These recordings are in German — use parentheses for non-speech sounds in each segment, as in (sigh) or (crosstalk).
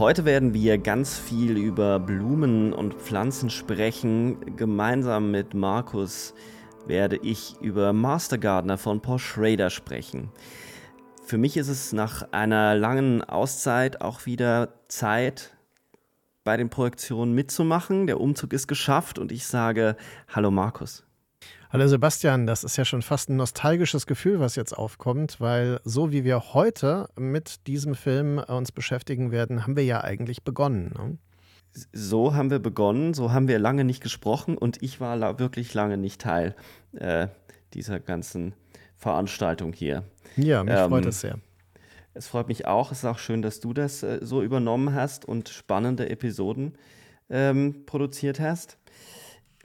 Heute werden wir ganz viel über Blumen und Pflanzen sprechen. Gemeinsam mit Markus werde ich über Master Gardener von Paul Schrader sprechen. Für mich ist es nach einer langen Auszeit auch wieder Zeit, bei den Projektionen mitzumachen. Der Umzug ist geschafft und ich sage Hallo Markus. Hallo Sebastian, das ist ja schon fast ein nostalgisches Gefühl, was jetzt aufkommt, weil so wie wir heute mit diesem Film äh, uns beschäftigen werden, haben wir ja eigentlich begonnen. Ne? So haben wir begonnen, so haben wir lange nicht gesprochen und ich war wirklich lange nicht Teil äh, dieser ganzen Veranstaltung hier. Ja, mich ähm, freut es sehr. Es freut mich auch. Es ist auch schön, dass du das äh, so übernommen hast und spannende Episoden ähm, produziert hast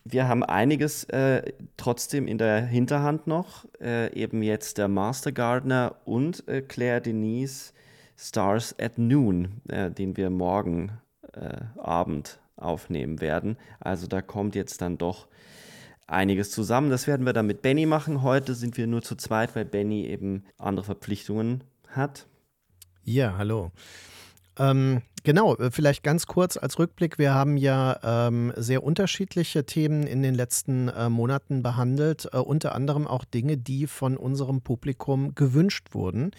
wir haben einiges äh, trotzdem in der Hinterhand noch. Äh, eben jetzt der Master Gardener und äh, Claire Denise Stars at Noon, äh, den wir morgen äh, Abend aufnehmen werden. Also da kommt jetzt dann doch einiges zusammen. Das werden wir dann mit Benny machen. Heute sind wir nur zu zweit, weil Benny eben andere Verpflichtungen hat. Ja, hallo. Ähm, genau, äh, vielleicht ganz kurz als Rückblick. Wir haben ja ähm, sehr unterschiedliche Themen in den letzten äh, Monaten behandelt, äh, unter anderem auch Dinge, die von unserem Publikum gewünscht wurden.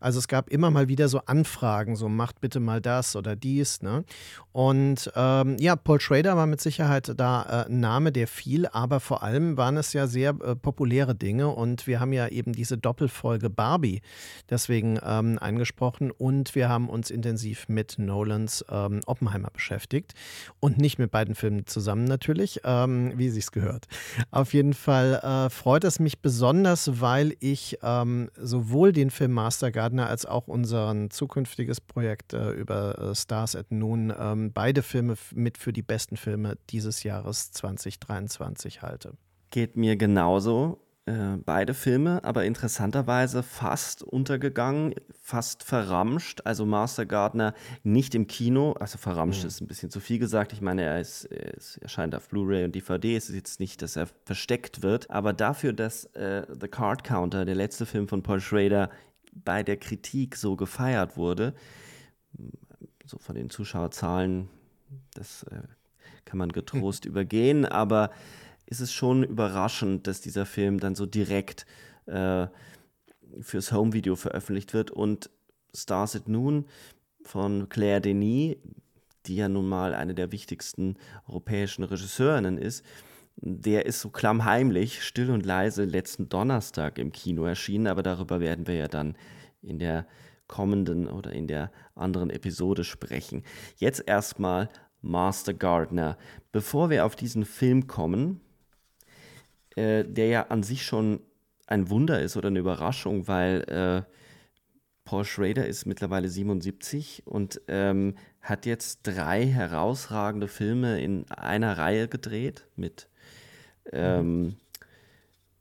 Also es gab immer mal wieder so Anfragen, so macht bitte mal das oder dies. Ne? Und ähm, ja, Paul Schrader war mit Sicherheit da äh, ein Name, der fiel, aber vor allem waren es ja sehr äh, populäre Dinge und wir haben ja eben diese Doppelfolge Barbie deswegen ähm, eingesprochen und wir haben uns intensiv mit Nolans ähm, Oppenheimer beschäftigt und nicht mit beiden Filmen zusammen natürlich, ähm, wie sich's gehört. Auf jeden Fall äh, freut es mich besonders, weil ich ähm, sowohl den Film Master Gardener als auch unser zukünftiges Projekt äh, über äh, Stars at Noon ähm, beide Filme mit für die besten Filme dieses Jahres 2023 halte. Geht mir genauso. Äh, beide Filme, aber interessanterweise fast untergegangen, fast verramscht. Also Master Gardner nicht im Kino, also verramscht mhm. ist ein bisschen zu viel gesagt. Ich meine, er, ist, er erscheint auf Blu-ray und DVD. Es ist jetzt nicht, dass er versteckt wird, aber dafür, dass äh, The Card Counter, der letzte Film von Paul Schrader, bei der Kritik so gefeiert wurde, so von den Zuschauerzahlen, das äh, kann man getrost (laughs) übergehen, aber ist es schon überraschend, dass dieser Film dann so direkt äh, fürs Home-Video veröffentlicht wird. Und Stars at Noon von Claire Denis, die ja nun mal eine der wichtigsten europäischen Regisseurinnen ist, der ist so klammheimlich, still und leise letzten Donnerstag im Kino erschienen, aber darüber werden wir ja dann in der kommenden oder in der anderen Episode sprechen. Jetzt erstmal Master Gardner. Bevor wir auf diesen Film kommen, äh, der ja an sich schon ein Wunder ist oder eine Überraschung, weil äh, Paul Schrader ist mittlerweile 77 und ähm, hat jetzt drei herausragende Filme in einer Reihe gedreht mit ähm, mhm.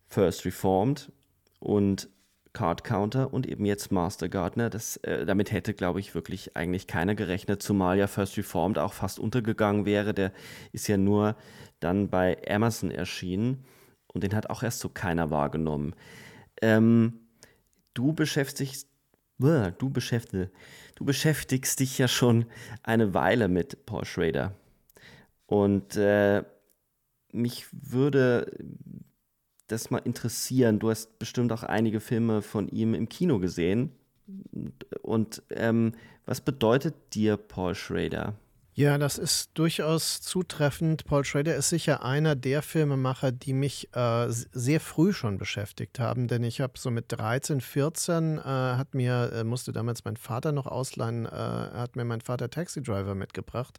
First Reformed und Card Counter und eben jetzt Master Gardener. Das, äh, damit hätte, glaube ich, wirklich eigentlich keiner gerechnet, zumal ja First Reformed auch fast untergegangen wäre. Der ist ja nur dann bei Amazon erschienen und den hat auch erst so keiner wahrgenommen. Ähm, du beschäftigst, du beschäftigst, du beschäftigst dich ja schon eine Weile mit Paul Schrader. Und äh, mich würde das mal interessieren. Du hast bestimmt auch einige Filme von ihm im Kino gesehen. Und ähm, was bedeutet dir Paul Schrader? Ja, das ist durchaus zutreffend. Paul Schrader ist sicher einer der Filmemacher, die mich äh, sehr früh schon beschäftigt haben, denn ich habe so mit 13, 14 äh, hat mir äh, musste damals mein Vater noch ausleihen, äh, hat mir mein Vater Taxi Driver mitgebracht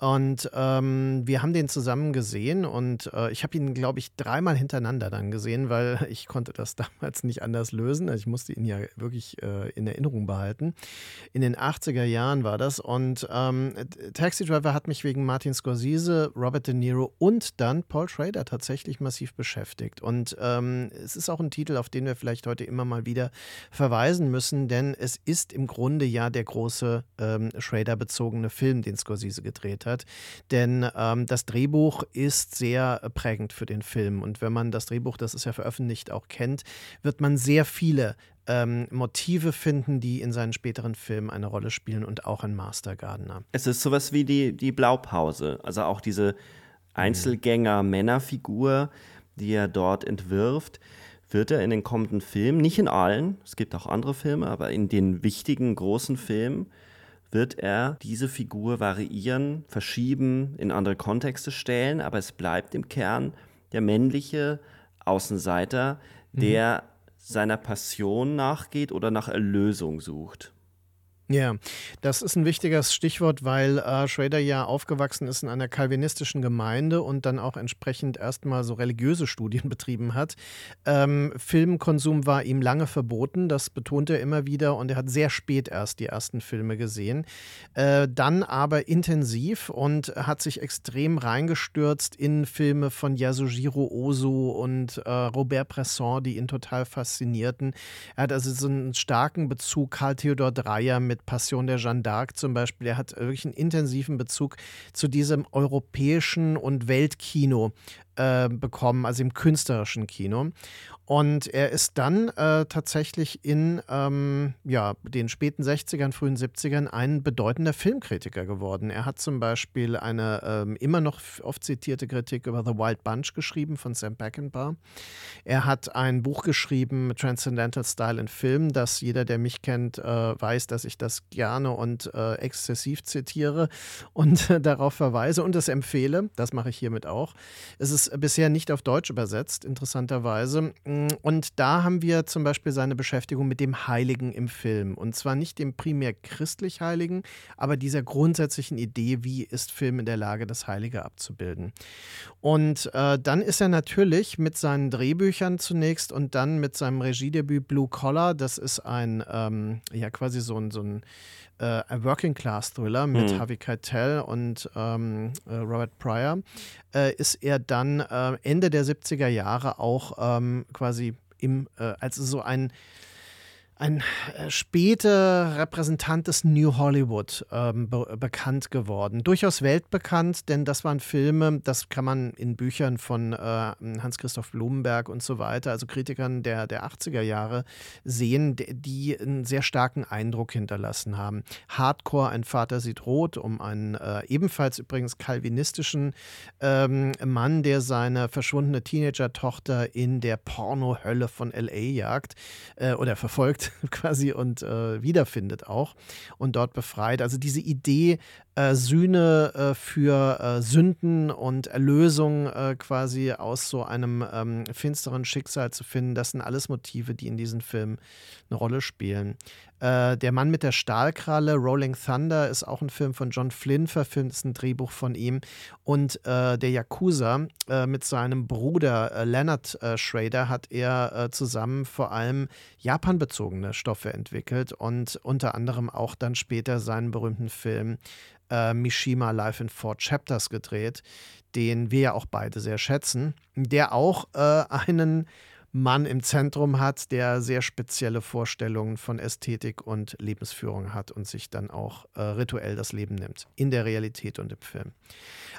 und ähm, wir haben den zusammen gesehen und äh, ich habe ihn, glaube ich, dreimal hintereinander dann gesehen, weil (laughs) ich konnte das damals nicht anders lösen. Also ich musste ihn ja wirklich äh, in Erinnerung behalten. In den 80er Jahren war das. Und ähm, Taxi Driver hat mich wegen Martin Scorsese, Robert De Niro und dann Paul Schrader tatsächlich massiv beschäftigt. Und ähm, es ist auch ein Titel, auf den wir vielleicht heute immer mal wieder verweisen müssen, denn es ist im Grunde ja der große ähm, Schrader-bezogene Film, den Scorsese gedreht hat hat. Denn ähm, das Drehbuch ist sehr prägend für den Film. Und wenn man das Drehbuch, das ist ja veröffentlicht, auch kennt, wird man sehr viele ähm, Motive finden, die in seinen späteren Filmen eine Rolle spielen und auch in Master Gardener. Es ist sowas wie die, die Blaupause, also auch diese Einzelgänger-Männerfigur, die er dort entwirft, wird er in den kommenden Filmen, nicht in allen, es gibt auch andere Filme, aber in den wichtigen großen Filmen, wird er diese Figur variieren, verschieben, in andere Kontexte stellen, aber es bleibt im Kern der männliche Außenseiter, der mhm. seiner Passion nachgeht oder nach Erlösung sucht. Ja, das ist ein wichtiges Stichwort, weil äh, Schrader ja aufgewachsen ist in einer kalvinistischen Gemeinde und dann auch entsprechend erstmal so religiöse Studien (laughs) betrieben hat. Ähm, Filmkonsum war ihm lange verboten, das betonte er immer wieder und er hat sehr spät erst die ersten Filme gesehen. Äh, dann aber intensiv und hat sich extrem reingestürzt in Filme von Yasujiro Ozu und äh, Robert Bresson, die ihn total faszinierten. Er hat also so einen starken Bezug, Karl Theodor Dreyer mit mit Passion der Jeanne d'Arc zum Beispiel. Er hat wirklich einen intensiven Bezug zu diesem europäischen und Weltkino äh, bekommen, also im künstlerischen Kino. Und er ist dann äh, tatsächlich in ähm, ja, den späten 60ern, frühen 70ern ein bedeutender Filmkritiker geworden. Er hat zum Beispiel eine ähm, immer noch oft zitierte Kritik über The Wild Bunch geschrieben von Sam Peckinpah. Er hat ein Buch geschrieben, Transcendental Style in Film, das jeder, der mich kennt, äh, weiß, dass ich das gerne und äh, exzessiv zitiere und (laughs) darauf verweise und es empfehle. Das mache ich hiermit auch. Es ist bisher nicht auf Deutsch übersetzt, interessanterweise. Und da haben wir zum Beispiel seine Beschäftigung mit dem Heiligen im Film. Und zwar nicht dem primär christlich Heiligen, aber dieser grundsätzlichen Idee, wie ist Film in der Lage, das Heilige abzubilden. Und äh, dann ist er natürlich mit seinen Drehbüchern zunächst und dann mit seinem Regiedebüt Blue Collar, das ist ein, ähm, ja quasi so ein, so ein äh, Working Class Thriller mit mhm. Harvey Keitel und ähm, äh, Robert Pryor, äh, ist er dann äh, Ende der 70er Jahre auch ähm, quasi im, äh, als so ein ein äh, später Repräsentant des New Hollywood ähm, be bekannt geworden. Durchaus weltbekannt, denn das waren Filme, das kann man in Büchern von äh, Hans-Christoph Blumenberg und so weiter, also Kritikern der, der 80er Jahre, sehen, die einen sehr starken Eindruck hinterlassen haben. Hardcore, ein Vater sieht rot, um einen äh, ebenfalls übrigens kalvinistischen ähm, Mann, der seine verschwundene Teenager-Tochter in der Pornohölle von L.A. jagt äh, oder verfolgt (laughs) quasi und äh, wiederfindet auch und dort befreit. Also diese Idee, äh, Sühne äh, für äh, Sünden und Erlösung äh, quasi aus so einem ähm, finsteren Schicksal zu finden. Das sind alles Motive, die in diesen Filmen eine Rolle spielen. Äh, der Mann mit der Stahlkralle, Rolling Thunder, ist auch ein Film von John Flynn verfilmt, ist ein Drehbuch von ihm. Und äh, der Yakuza mit seinem Bruder Leonard Schrader hat er zusammen vor allem japanbezogene Stoffe entwickelt und unter anderem auch dann später seinen berühmten Film Mishima Life in Four Chapters gedreht, den wir ja auch beide sehr schätzen, der auch einen Mann im Zentrum hat, der sehr spezielle Vorstellungen von Ästhetik und Lebensführung hat und sich dann auch äh, rituell das Leben nimmt, in der Realität und im Film.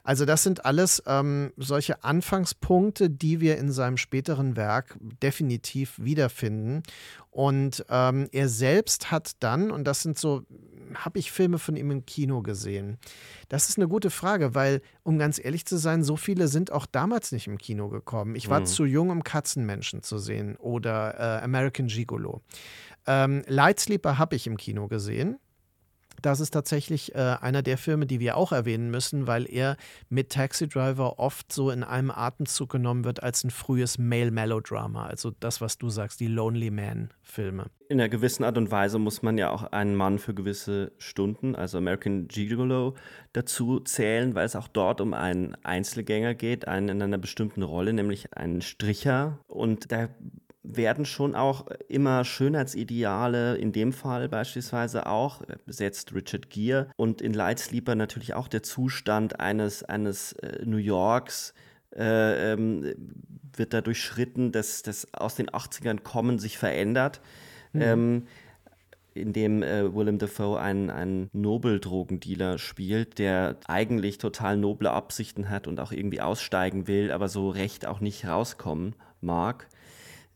Also das sind alles ähm, solche Anfangspunkte, die wir in seinem späteren Werk definitiv wiederfinden. Und ähm, er selbst hat dann, und das sind so, habe ich Filme von ihm im Kino gesehen? Das ist eine gute Frage, weil, um ganz ehrlich zu sein, so viele sind auch damals nicht im Kino gekommen. Ich war mhm. zu jung, um Katzenmenschen zu sehen oder äh, American Gigolo. Ähm, Lightsleeper habe ich im Kino gesehen das ist tatsächlich äh, einer der Filme, die wir auch erwähnen müssen, weil er mit Taxi Driver oft so in einem Atemzug genommen wird als ein frühes Male-Melodrama. Also das, was du sagst, die Lonely Man-Filme. In einer gewissen Art und Weise muss man ja auch einen Mann für gewisse Stunden, also American Gigolo, dazu zählen, weil es auch dort um einen Einzelgänger geht, einen in einer bestimmten Rolle, nämlich einen Stricher. Und da werden schon auch immer Schönheitsideale, in dem Fall beispielsweise auch, besetzt Richard Gere und in Light Sleeper natürlich auch der Zustand eines, eines äh, New Yorks, äh, ähm, wird da durchschritten, dass das aus den 80ern kommen sich verändert. Mhm. Ähm, in dem äh, Willem Dafoe einen, einen Nobeldrogendealer spielt, der eigentlich total noble Absichten hat und auch irgendwie aussteigen will, aber so recht auch nicht rauskommen mag.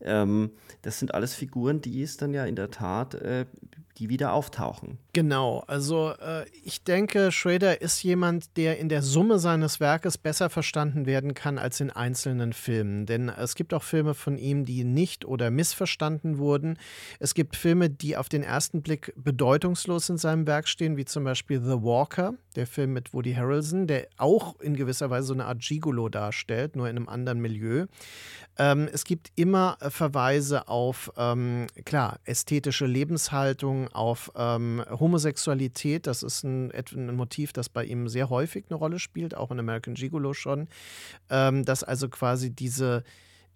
Ähm, das sind alles Figuren, die es dann ja in der Tat, äh, die wieder auftauchen. Genau, also äh, ich denke, Schrader ist jemand, der in der Summe seines Werkes besser verstanden werden kann als in einzelnen Filmen. Denn es gibt auch Filme von ihm, die nicht oder missverstanden wurden. Es gibt Filme, die auf den ersten Blick bedeutungslos in seinem Werk stehen, wie zum Beispiel The Walker, der Film mit Woody Harrelson, der auch in gewisser Weise so eine Art Gigolo darstellt, nur in einem anderen Milieu. Ähm, es gibt immer Verweise auf, ähm, klar, ästhetische Lebenshaltung, auf ähm, Homosexualität. Das ist ein, ein, Motiv, das bei ihm sehr häufig eine Rolle spielt, auch in American Gigolo schon. Ähm, dass also quasi diese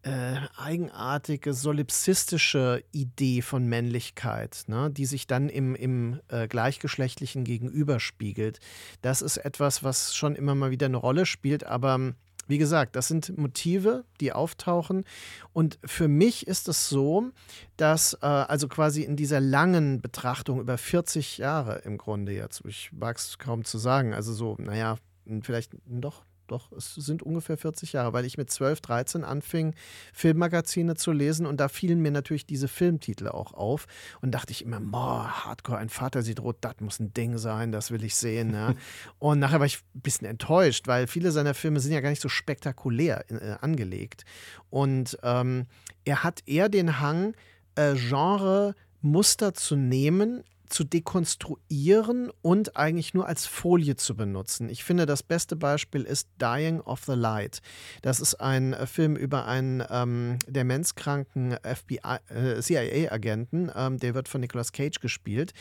äh, eigenartige solipsistische Idee von Männlichkeit, ne, die sich dann im, im äh, gleichgeschlechtlichen Gegenüberspiegelt. Das ist etwas, was schon immer mal wieder eine Rolle spielt, aber wie gesagt, das sind Motive, die auftauchen. Und für mich ist es so, dass äh, also quasi in dieser langen Betrachtung über 40 Jahre im Grunde jetzt, ich mag es kaum zu sagen, also so, naja, vielleicht doch doch, es sind ungefähr 40 Jahre, weil ich mit 12, 13 anfing, Filmmagazine zu lesen und da fielen mir natürlich diese Filmtitel auch auf und dachte ich immer, boah, Hardcore, ein Vater sieht rot, das muss ein Ding sein, das will ich sehen. Ja. (laughs) und nachher war ich ein bisschen enttäuscht, weil viele seiner Filme sind ja gar nicht so spektakulär äh, angelegt. Und ähm, er hat eher den Hang, äh, Genre Muster zu nehmen, zu dekonstruieren und eigentlich nur als Folie zu benutzen. Ich finde, das beste Beispiel ist Dying of the Light. Das ist ein äh, Film über einen ähm, demenzkranken äh, CIA-Agenten, ähm, der wird von Nicolas Cage gespielt.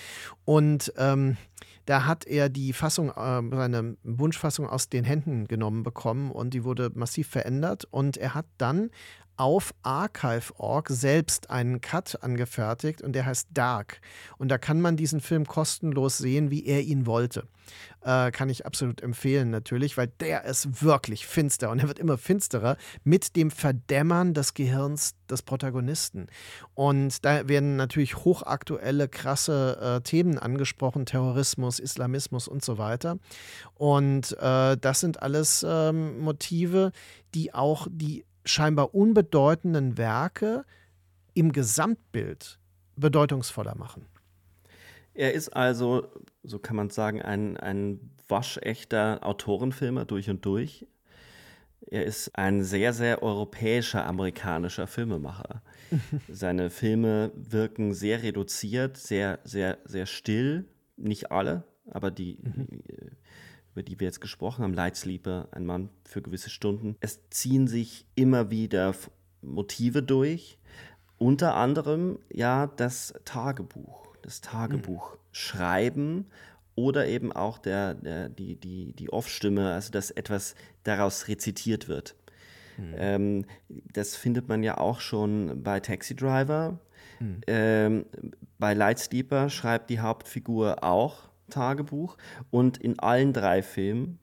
Und ähm, da hat er die Fassung, äh, seine Wunschfassung aus den Händen genommen bekommen und die wurde massiv verändert. Und er hat dann auf Archive.org selbst einen Cut angefertigt und der heißt Dark. Und da kann man diesen Film kostenlos sehen, wie er ihn wollte. Äh, kann ich absolut empfehlen natürlich, weil der ist wirklich finster und er wird immer finsterer mit dem Verdämmern des Gehirns des Protagonisten. Und da werden natürlich hochaktuelle, krasse äh, Themen angesprochen, Terrorismus, Islamismus und so weiter. Und äh, das sind alles ähm, Motive, die auch die scheinbar unbedeutenden Werke im Gesamtbild bedeutungsvoller machen. Er ist also, so kann man sagen, ein, ein waschechter Autorenfilmer durch und durch. Er ist ein sehr, sehr europäischer, amerikanischer Filmemacher. (laughs) Seine Filme wirken sehr reduziert, sehr, sehr, sehr still. Nicht alle, aber die, mhm. Über die wir jetzt gesprochen haben, Light Sleeper, ein Mann für gewisse Stunden, es ziehen sich immer wieder Motive durch. Unter anderem ja das Tagebuch, das Tagebuch mhm. schreiben oder eben auch der, der, die, die, die Off-Stimme, also dass etwas daraus rezitiert wird. Mhm. Ähm, das findet man ja auch schon bei Taxi Driver. Mhm. Ähm, bei Lightsleeper schreibt die Hauptfigur auch Tagebuch und in allen drei Filmen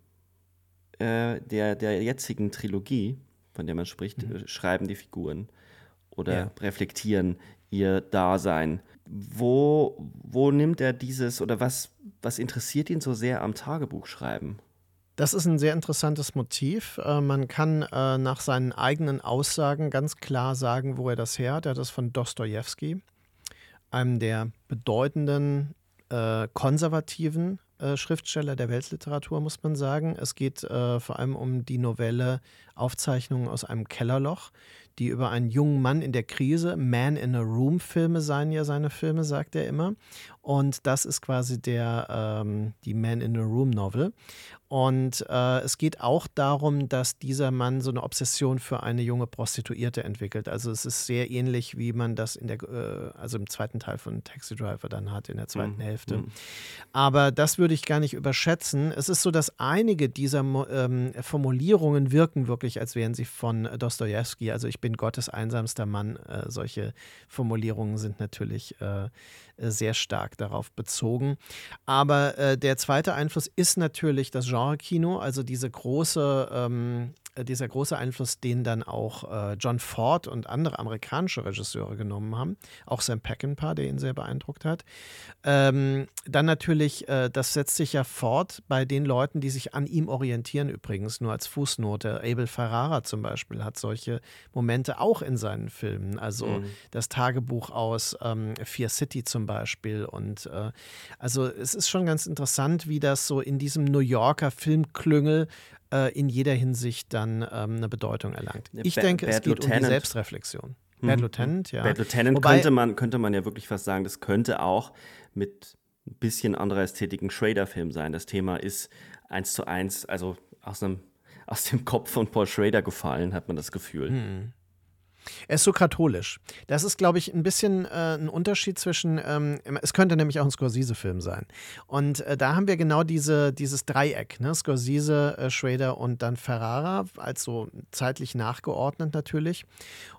äh, der, der jetzigen Trilogie, von der man spricht, mhm. schreiben die Figuren oder ja. reflektieren ihr Dasein. Wo, wo nimmt er dieses oder was, was interessiert ihn so sehr am Tagebuchschreiben? Das ist ein sehr interessantes Motiv. Äh, man kann äh, nach seinen eigenen Aussagen ganz klar sagen, wo er das her hat. Er hat das von Dostoevsky, einem der bedeutenden äh, konservativen Schriftsteller der Weltliteratur, muss man sagen. Es geht vor allem um die Novelle Aufzeichnungen aus einem Kellerloch, die über einen jungen Mann in der Krise, Man in a Room Filme seien ja seine Filme, sagt er immer. Und das ist quasi der, ähm, die Man in a Room Novel. Und äh, es geht auch darum, dass dieser Mann so eine Obsession für eine junge Prostituierte entwickelt. Also es ist sehr ähnlich, wie man das in der, äh, also im zweiten Teil von Taxi Driver dann hat, in der zweiten mhm. Hälfte. Mhm. Aber das würde ich gar nicht überschätzen. Es ist so, dass einige dieser ähm, Formulierungen wirken wirklich, als wären sie von Dostoevsky. Also ich bin Gottes einsamster Mann. Äh, solche Formulierungen sind natürlich äh, sehr stark darauf bezogen. Aber äh, der zweite Einfluss ist natürlich das Genre-Kino, also diese große ähm, äh, dieser große Einfluss, den dann auch äh, John Ford und andere amerikanische Regisseure genommen haben. Auch Sam Peckinpah, der ihn sehr beeindruckt hat. Ähm, dann natürlich, äh, das setzt sich ja fort bei den Leuten, die sich an ihm orientieren, übrigens, nur als Fußnote. Abel Ferrara zum Beispiel hat solche Momente auch in seinen Filmen. Also mhm. das Tagebuch aus ähm, Fear City zum Beispiel. Und äh, also es ist schon ganz interessant, wie das so in diesem New Yorker Filmklüngel äh, in jeder Hinsicht dann ähm, eine Bedeutung erlangt. Ich ba denke, Bad es geht Lieutenant. um die Selbstreflexion. Mhm. Bad Lieutenant, ja. Bad Lieutenant Wobei, könnte, man, könnte man ja wirklich fast sagen, das könnte auch mit ein bisschen anderer Ästhetik ein Schrader-Film sein. Das Thema ist eins zu eins, also aus, einem, aus dem Kopf von Paul Schrader gefallen, hat man das Gefühl. Mhm. Er ist so katholisch. Das ist, glaube ich, ein bisschen äh, ein Unterschied zwischen, ähm, es könnte nämlich auch ein Scorsese-Film sein. Und äh, da haben wir genau diese, dieses Dreieck, ne? Scorsese, äh, Schrader und dann Ferrara, also zeitlich nachgeordnet natürlich.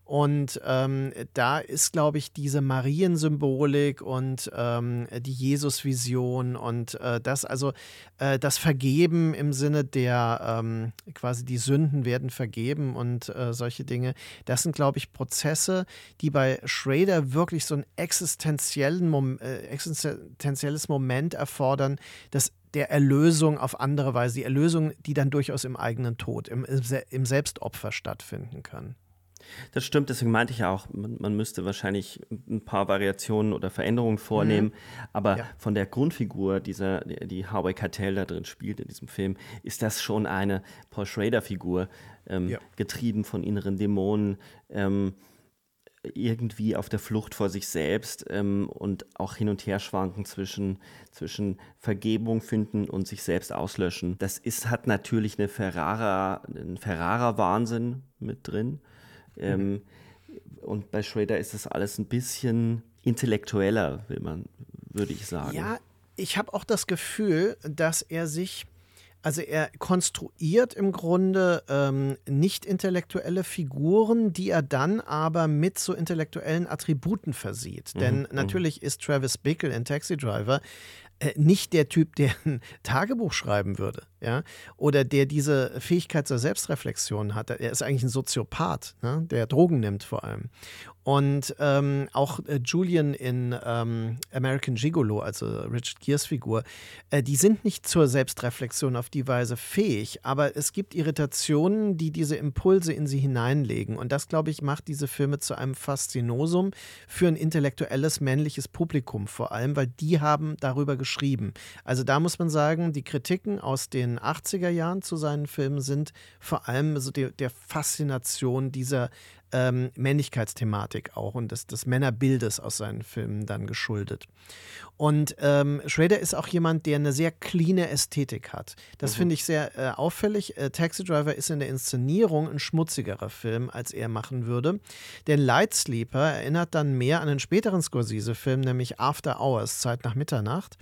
Und ähm, da ist, glaube ich, diese Mariensymbolik und ähm, die Jesusvision und äh, das, also äh, das Vergeben im Sinne der ähm, quasi die Sünden werden vergeben und äh, solche Dinge, das sind, glaube ich, Prozesse, die bei Schrader wirklich so ein existenziellen Mom äh, existenzielles Moment erfordern, das der Erlösung auf andere Weise, die Erlösung, die dann durchaus im eigenen Tod, im, im Selbstopfer stattfinden kann. Das stimmt, deswegen meinte ich ja auch, man, man müsste wahrscheinlich ein paar Variationen oder Veränderungen vornehmen. Mhm. Aber ja. von der Grundfigur, dieser, die Harvey Keitel da drin spielt in diesem Film, ist das schon eine Paul Schrader-Figur, ähm, ja. getrieben von inneren Dämonen. Ähm, irgendwie auf der Flucht vor sich selbst ähm, und auch hin und her schwanken zwischen, zwischen Vergebung finden und sich selbst auslöschen. Das ist, hat natürlich eine Ferrara, einen Ferrara-Wahnsinn mit drin. Ähm. Und bei Schrader ist das alles ein bisschen intellektueller, will man, würde ich sagen. Ja, ich habe auch das Gefühl, dass er sich also er konstruiert im Grunde ähm, nicht intellektuelle Figuren, die er dann aber mit so intellektuellen Attributen versieht. Mhm, Denn mhm. natürlich ist Travis Bickle in Taxi Driver nicht der Typ, der ein (laughs) Tagebuch schreiben würde, ja, oder der diese Fähigkeit zur Selbstreflexion hat. Er ist eigentlich ein Soziopath, ne? der Drogen nimmt vor allem. Und ähm, auch äh, Julian in ähm, American Gigolo, also Richard Gears Figur, äh, die sind nicht zur Selbstreflexion auf die Weise fähig, aber es gibt Irritationen, die diese Impulse in sie hineinlegen. Und das, glaube ich, macht diese Filme zu einem Faszinosum für ein intellektuelles männliches Publikum vor allem, weil die haben darüber geschrieben. Also da muss man sagen, die Kritiken aus den 80er Jahren zu seinen Filmen sind vor allem so der, der Faszination dieser ähm, Männlichkeitsthematik auch und des, des Männerbildes aus seinen Filmen dann geschuldet. Und ähm, Schrader ist auch jemand, der eine sehr cleane Ästhetik hat. Das mhm. finde ich sehr äh, auffällig. Äh, Taxi Driver ist in der Inszenierung ein schmutzigerer Film, als er machen würde. Denn Light Sleeper erinnert dann mehr an einen späteren Scorsese-Film, nämlich After Hours, Zeit nach Mitternacht,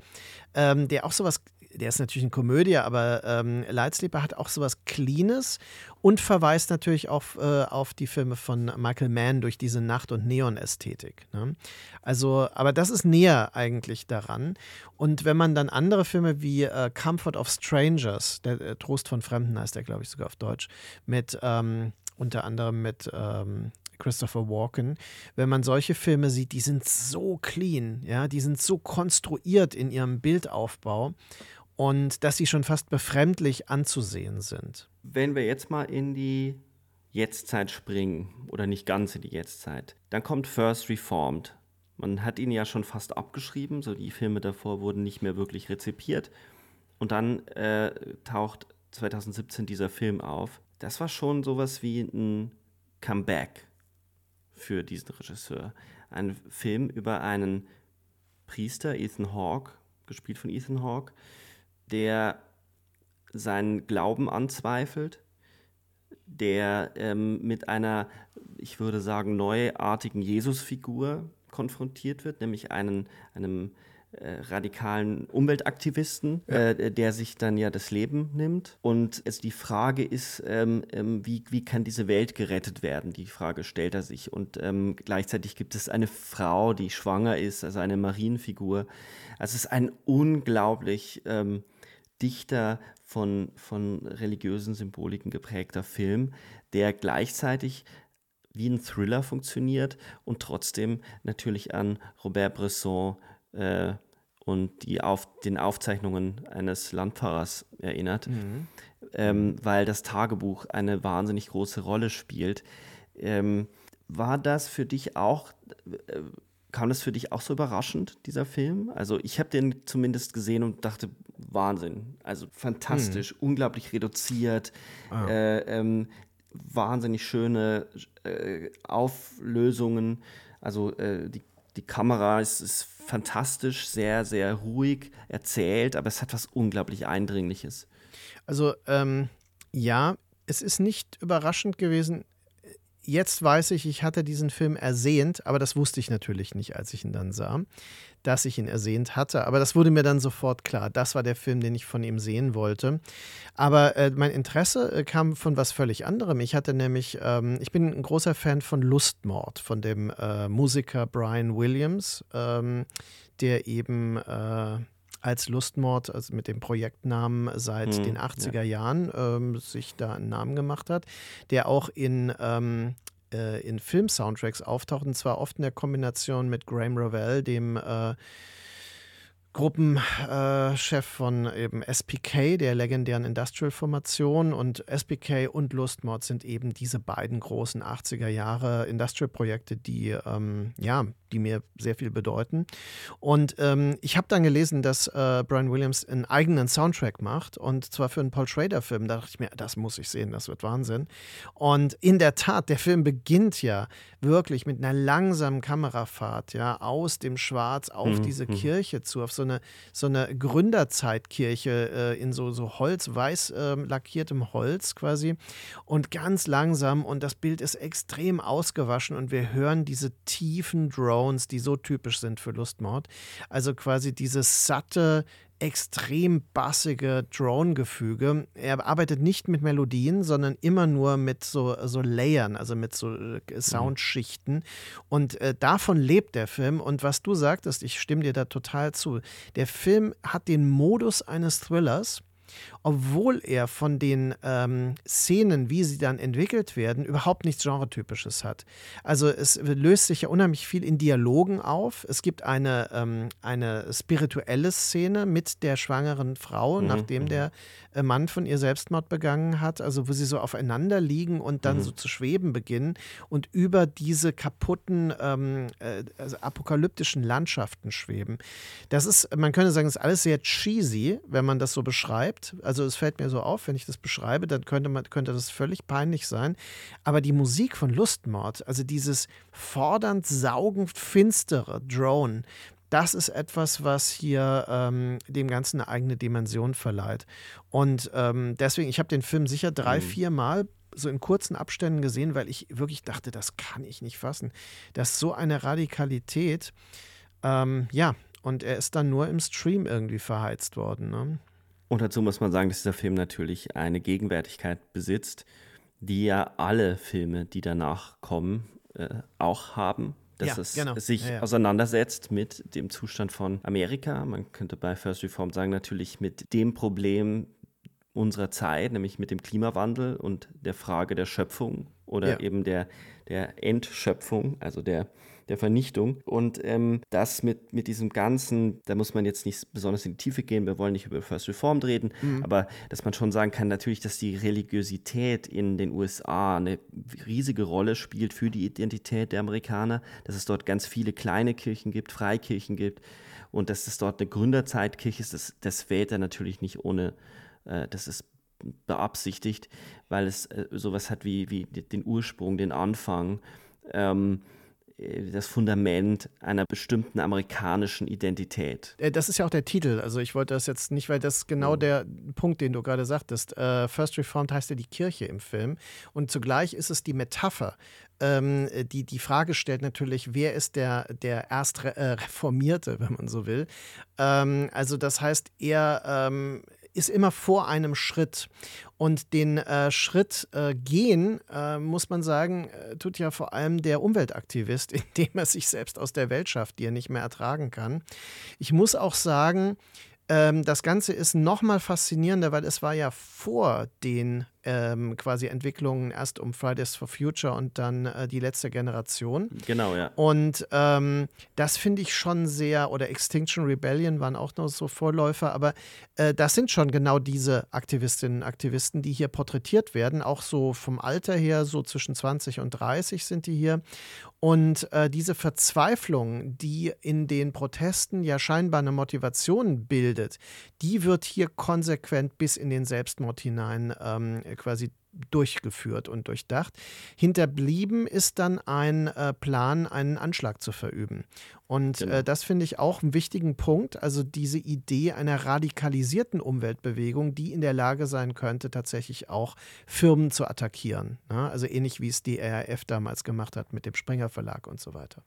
ähm, der auch sowas der ist natürlich eine Komödie, aber ähm, Lightsleeper hat auch sowas Cleanes und verweist natürlich auch äh, auf die Filme von Michael Mann durch diese Nacht- und Neon-Ästhetik. Ne? Also, aber das ist näher eigentlich daran. Und wenn man dann andere Filme wie äh, Comfort of Strangers, der äh, Trost von Fremden heißt der, glaube ich, sogar auf Deutsch, mit ähm, unter anderem mit ähm, Christopher Walken, wenn man solche Filme sieht, die sind so clean, ja, die sind so konstruiert in ihrem Bildaufbau und dass sie schon fast befremdlich anzusehen sind. Wenn wir jetzt mal in die Jetztzeit springen oder nicht ganz in die Jetztzeit, dann kommt First Reformed. Man hat ihn ja schon fast abgeschrieben, so die Filme davor wurden nicht mehr wirklich rezipiert. Und dann äh, taucht 2017 dieser Film auf. Das war schon sowas wie ein Comeback für diesen Regisseur. Ein Film über einen Priester, Ethan Hawke, gespielt von Ethan Hawke, der seinen Glauben anzweifelt, der ähm, mit einer, ich würde sagen, neuartigen Jesusfigur konfrontiert wird, nämlich einen, einem äh, radikalen Umweltaktivisten, ja. äh, der sich dann ja das Leben nimmt. Und es, die Frage ist, ähm, ähm, wie, wie kann diese Welt gerettet werden? Die Frage stellt er sich. Und ähm, gleichzeitig gibt es eine Frau, die schwanger ist, also eine Marienfigur. Also es ist ein unglaublich ähm, dichter von, von religiösen Symboliken geprägter Film, der gleichzeitig wie ein Thriller funktioniert und trotzdem natürlich an Robert Bresson äh, und die auf, den Aufzeichnungen eines Landpfarrers erinnert, mhm. ähm, weil das Tagebuch eine wahnsinnig große Rolle spielt. Ähm, war das für dich auch, äh, kam das für dich auch so überraschend, dieser Film? Also ich habe den zumindest gesehen und dachte, Wahnsinn. Also fantastisch, mhm. unglaublich reduziert, ah. äh, ähm, wahnsinnig schöne äh, Auflösungen. Also äh, die, die Kamera ist, ist fantastisch, sehr, sehr ruhig erzählt, aber es hat was unglaublich Eindringliches. Also ähm, ja, es ist nicht überraschend gewesen. Jetzt weiß ich, ich hatte diesen Film ersehnt, aber das wusste ich natürlich nicht, als ich ihn dann sah, dass ich ihn ersehnt hatte. Aber das wurde mir dann sofort klar. Das war der Film, den ich von ihm sehen wollte. Aber äh, mein Interesse äh, kam von was völlig anderem. Ich hatte nämlich, ähm, ich bin ein großer Fan von Lustmord, von dem äh, Musiker Brian Williams, ähm, der eben äh, als Lustmord, also mit dem Projektnamen seit hm, den 80er ja. Jahren ähm, sich da einen Namen gemacht hat, der auch in, ähm, äh, in Film-Soundtracks auftaucht, und zwar oft in der Kombination mit Graham Revell, dem äh, Gruppenchef äh, von eben SPK, der legendären Industrial-Formation. Und SPK und Lustmord sind eben diese beiden großen 80er Jahre Industrial-Projekte, die ähm, ja die mir sehr viel bedeuten. Und ähm, ich habe dann gelesen, dass äh, Brian Williams einen eigenen Soundtrack macht und zwar für einen Paul Schrader-Film. Da dachte ich mir, das muss ich sehen, das wird Wahnsinn. Und in der Tat, der Film beginnt ja wirklich mit einer langsamen Kamerafahrt, ja, aus dem Schwarz auf mhm. diese mhm. Kirche zu, auf so eine, so eine Gründerzeitkirche äh, in so, so Holz, weiß äh, lackiertem Holz quasi. Und ganz langsam und das Bild ist extrem ausgewaschen und wir hören diese tiefen Drones Drones, die so typisch sind für Lustmord. Also quasi dieses satte, extrem bassige Drone-Gefüge. Er arbeitet nicht mit Melodien, sondern immer nur mit so, so Layern, also mit so äh, Soundschichten. Und äh, davon lebt der Film. Und was du sagtest, ich stimme dir da total zu. Der Film hat den Modus eines Thrillers obwohl er von den ähm, Szenen, wie sie dann entwickelt werden, überhaupt nichts Genretypisches hat. Also es löst sich ja unheimlich viel in Dialogen auf. Es gibt eine, ähm, eine spirituelle Szene mit der schwangeren Frau, mhm. nachdem mhm. der äh, Mann von ihr Selbstmord begangen hat, also wo sie so aufeinander liegen und dann mhm. so zu schweben beginnen und über diese kaputten, ähm, äh, also apokalyptischen Landschaften schweben. Das ist, man könnte sagen, ist alles sehr cheesy, wenn man das so beschreibt nett. Also es fällt mir so auf, wenn ich das beschreibe, dann könnte, man, könnte das völlig peinlich sein. Aber die Musik von Lustmord, also dieses fordernd, saugend, finstere Drone, das ist etwas, was hier ähm, dem Ganzen eine eigene Dimension verleiht. Und ähm, deswegen, ich habe den Film sicher drei, mhm. vier Mal so in kurzen Abständen gesehen, weil ich wirklich dachte, das kann ich nicht fassen. Das ist so eine Radikalität. Ähm, ja, und er ist dann nur im Stream irgendwie verheizt worden. Ne? Und dazu muss man sagen, dass dieser Film natürlich eine Gegenwärtigkeit besitzt, die ja alle Filme, die danach kommen, äh, auch haben. Dass ja, es genau. sich ja, ja. auseinandersetzt mit dem Zustand von Amerika. Man könnte bei First Reform sagen, natürlich mit dem Problem unserer Zeit, nämlich mit dem Klimawandel und der Frage der Schöpfung oder eben der, der Entschöpfung, also der der Vernichtung. Und ähm, das mit, mit diesem Ganzen, da muss man jetzt nicht besonders in die Tiefe gehen, wir wollen nicht über First Reformed reden, mhm. aber dass man schon sagen kann, natürlich, dass die Religiosität in den USA eine riesige Rolle spielt für die Identität der Amerikaner, dass es dort ganz viele kleine Kirchen gibt, Freikirchen gibt und dass es dort eine Gründerzeitkirche ist, das, das wählt er natürlich nicht ohne, äh, das ist beabsichtigt, weil es äh, sowas hat wie, wie den Ursprung, den Anfang. Ähm, äh, das Fundament einer bestimmten amerikanischen Identität. Äh, das ist ja auch der Titel. Also ich wollte das jetzt nicht, weil das genau oh. der Punkt, den du gerade sagtest. Uh, First Reformed heißt ja die Kirche im Film. Und zugleich ist es die Metapher. Ähm, die die Frage stellt natürlich, wer ist der, der erst Reformierte, (laughs) wenn man so will. Ähm, also das heißt, er ähm, ist immer vor einem Schritt. Und den äh, Schritt äh, gehen, äh, muss man sagen, äh, tut ja vor allem der Umweltaktivist, (laughs) indem er sich selbst aus der Welt schafft, die er nicht mehr ertragen kann. Ich muss auch sagen, ähm, das Ganze ist noch mal faszinierender, weil es war ja vor den ähm, quasi Entwicklungen erst um Fridays for Future und dann äh, die letzte Generation. Genau, ja. Und ähm, das finde ich schon sehr, oder Extinction Rebellion waren auch noch so Vorläufer, aber äh, das sind schon genau diese Aktivistinnen und Aktivisten, die hier porträtiert werden, auch so vom Alter her, so zwischen 20 und 30 sind die hier. Und äh, diese Verzweiflung, die in den Protesten ja scheinbar eine Motivation bildet, die wird hier konsequent bis in den Selbstmord hinein ähm, quasi durchgeführt und durchdacht. Hinterblieben ist dann ein äh, Plan, einen Anschlag zu verüben. Und genau. äh, das finde ich auch einen wichtigen Punkt. Also diese Idee einer radikalisierten Umweltbewegung, die in der Lage sein könnte, tatsächlich auch Firmen zu attackieren. Ne? Also ähnlich wie es die RAF damals gemacht hat mit dem Springer Verlag und so weiter.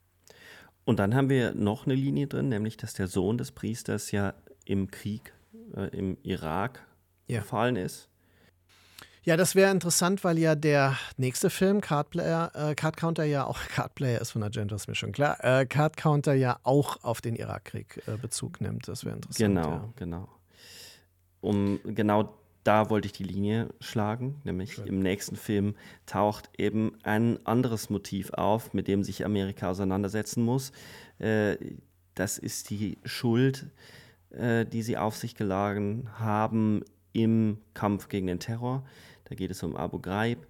Und dann haben wir noch eine Linie drin, nämlich dass der Sohn des Priesters ja im Krieg äh, im Irak ja. gefallen ist ja, das wäre interessant, weil ja der nächste Film, Card, Player, äh, Card Counter, ja auch, (laughs) Card Player ist von Argento, ist mir schon klar, äh, Card Counter ja auch auf den Irakkrieg äh, Bezug nimmt. Das wäre interessant. Genau, ja. genau. Um genau da wollte ich die Linie schlagen, nämlich Schön. im nächsten Film taucht eben ein anderes Motiv auf, mit dem sich Amerika auseinandersetzen muss. Äh, das ist die Schuld, äh, die sie auf sich geladen haben im Kampf gegen den Terror. Da geht es um Abu Ghraib,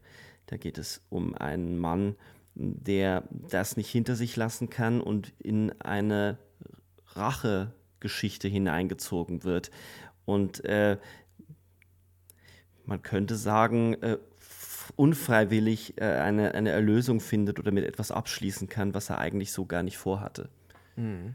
da geht es um einen Mann, der das nicht hinter sich lassen kann und in eine Rachegeschichte hineingezogen wird. Und äh, man könnte sagen, äh, unfreiwillig äh, eine, eine Erlösung findet oder mit etwas abschließen kann, was er eigentlich so gar nicht vorhatte. Mhm.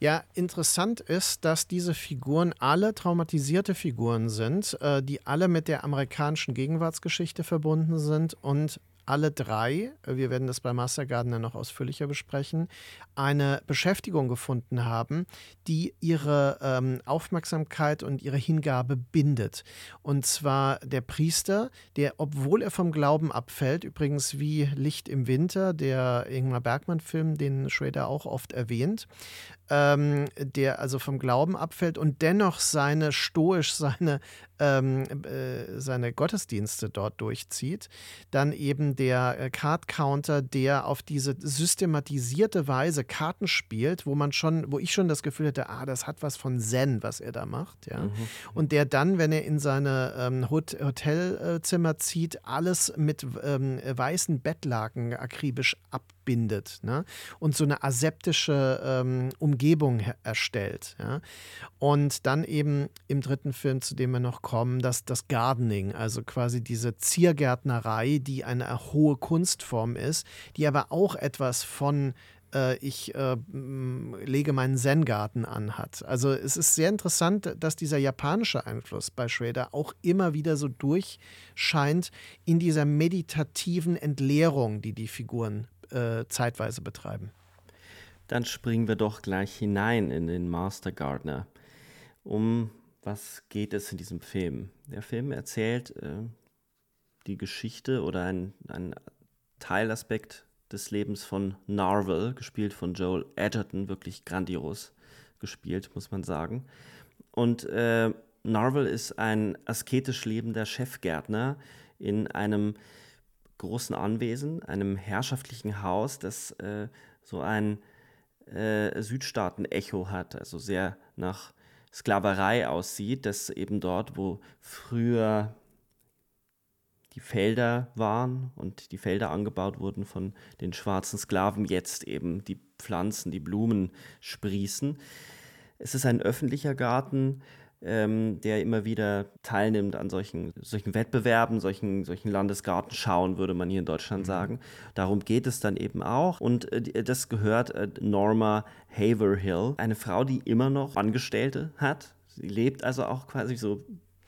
Ja, interessant ist, dass diese Figuren alle traumatisierte Figuren sind, äh, die alle mit der amerikanischen Gegenwartsgeschichte verbunden sind und alle drei, wir werden das bei Master Gardener noch ausführlicher besprechen, eine Beschäftigung gefunden haben, die ihre ähm, Aufmerksamkeit und ihre Hingabe bindet. Und zwar der Priester, der, obwohl er vom Glauben abfällt, übrigens wie Licht im Winter, der Ingmar Bergmann-Film, den Schrader auch oft erwähnt, ähm, der also vom Glauben abfällt und dennoch seine stoisch seine, ähm, äh, seine Gottesdienste dort durchzieht. Dann eben der äh, Card Counter, der auf diese systematisierte Weise Karten spielt, wo man schon, wo ich schon das Gefühl hätte, ah, das hat was von Zen, was er da macht, ja. Mhm. Und der dann, wenn er in seine ähm, Hotelzimmer zieht, alles mit ähm, weißen Bettlaken akribisch ab bindet ne? und so eine aseptische ähm, Umgebung erstellt. Ja? Und dann eben im dritten Film, zu dem wir noch kommen, das, das Gardening, also quasi diese Ziergärtnerei, die eine hohe Kunstform ist, die aber auch etwas von ich äh, lege meinen Zen-Garten an hat. Also es ist sehr interessant, dass dieser japanische Einfluss bei Schrader auch immer wieder so durchscheint in dieser meditativen Entleerung, die die Figuren äh, zeitweise betreiben. Dann springen wir doch gleich hinein in den Master Gardener. Um was geht es in diesem Film? Der Film erzählt äh, die Geschichte oder ein, ein Teilaspekt des Lebens von Narvel, gespielt von Joel Edgerton, wirklich grandios gespielt, muss man sagen. Und äh, Narvel ist ein asketisch lebender Chefgärtner in einem großen Anwesen, einem herrschaftlichen Haus, das äh, so ein äh, Südstaaten-Echo hat, also sehr nach Sklaverei aussieht, das eben dort, wo früher die Felder waren und die Felder angebaut wurden von den schwarzen Sklaven, jetzt eben die Pflanzen, die Blumen sprießen. Es ist ein öffentlicher Garten, ähm, der immer wieder teilnimmt an solchen, solchen Wettbewerben, solchen, solchen Landesgartenschauen, würde man hier in Deutschland mhm. sagen. Darum geht es dann eben auch. Und äh, das gehört äh, Norma Haverhill, eine Frau, die immer noch Angestellte hat. Sie lebt also auch quasi so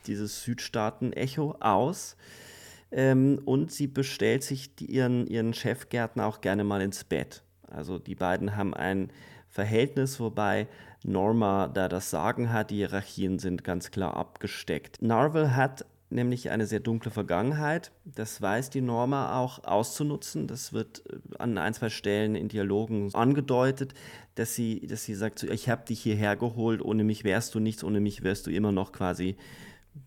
dieses Südstaaten-Echo aus. Ähm, und sie bestellt sich die, ihren, ihren Chefgärtner auch gerne mal ins Bett. Also die beiden haben ein Verhältnis, wobei Norma da das Sagen hat. Die Hierarchien sind ganz klar abgesteckt. Narvel hat nämlich eine sehr dunkle Vergangenheit. Das weiß die Norma auch auszunutzen. Das wird äh, an ein, zwei Stellen in Dialogen angedeutet, dass sie, dass sie sagt, ich habe dich hierher geholt, ohne mich wärst du nichts, ohne mich wärst du immer noch quasi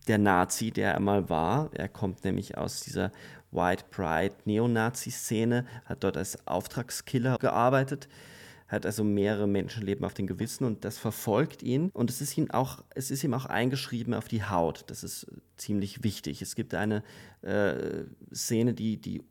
der Nazi, der er mal war. Er kommt nämlich aus dieser White Pride Neonazi-Szene, hat dort als Auftragskiller gearbeitet, hat also mehrere Menschenleben auf den Gewissen und das verfolgt ihn. Und es ist ihm auch, es ist ihm auch eingeschrieben auf die Haut. Das ist ziemlich wichtig. Es gibt eine äh, Szene, die, die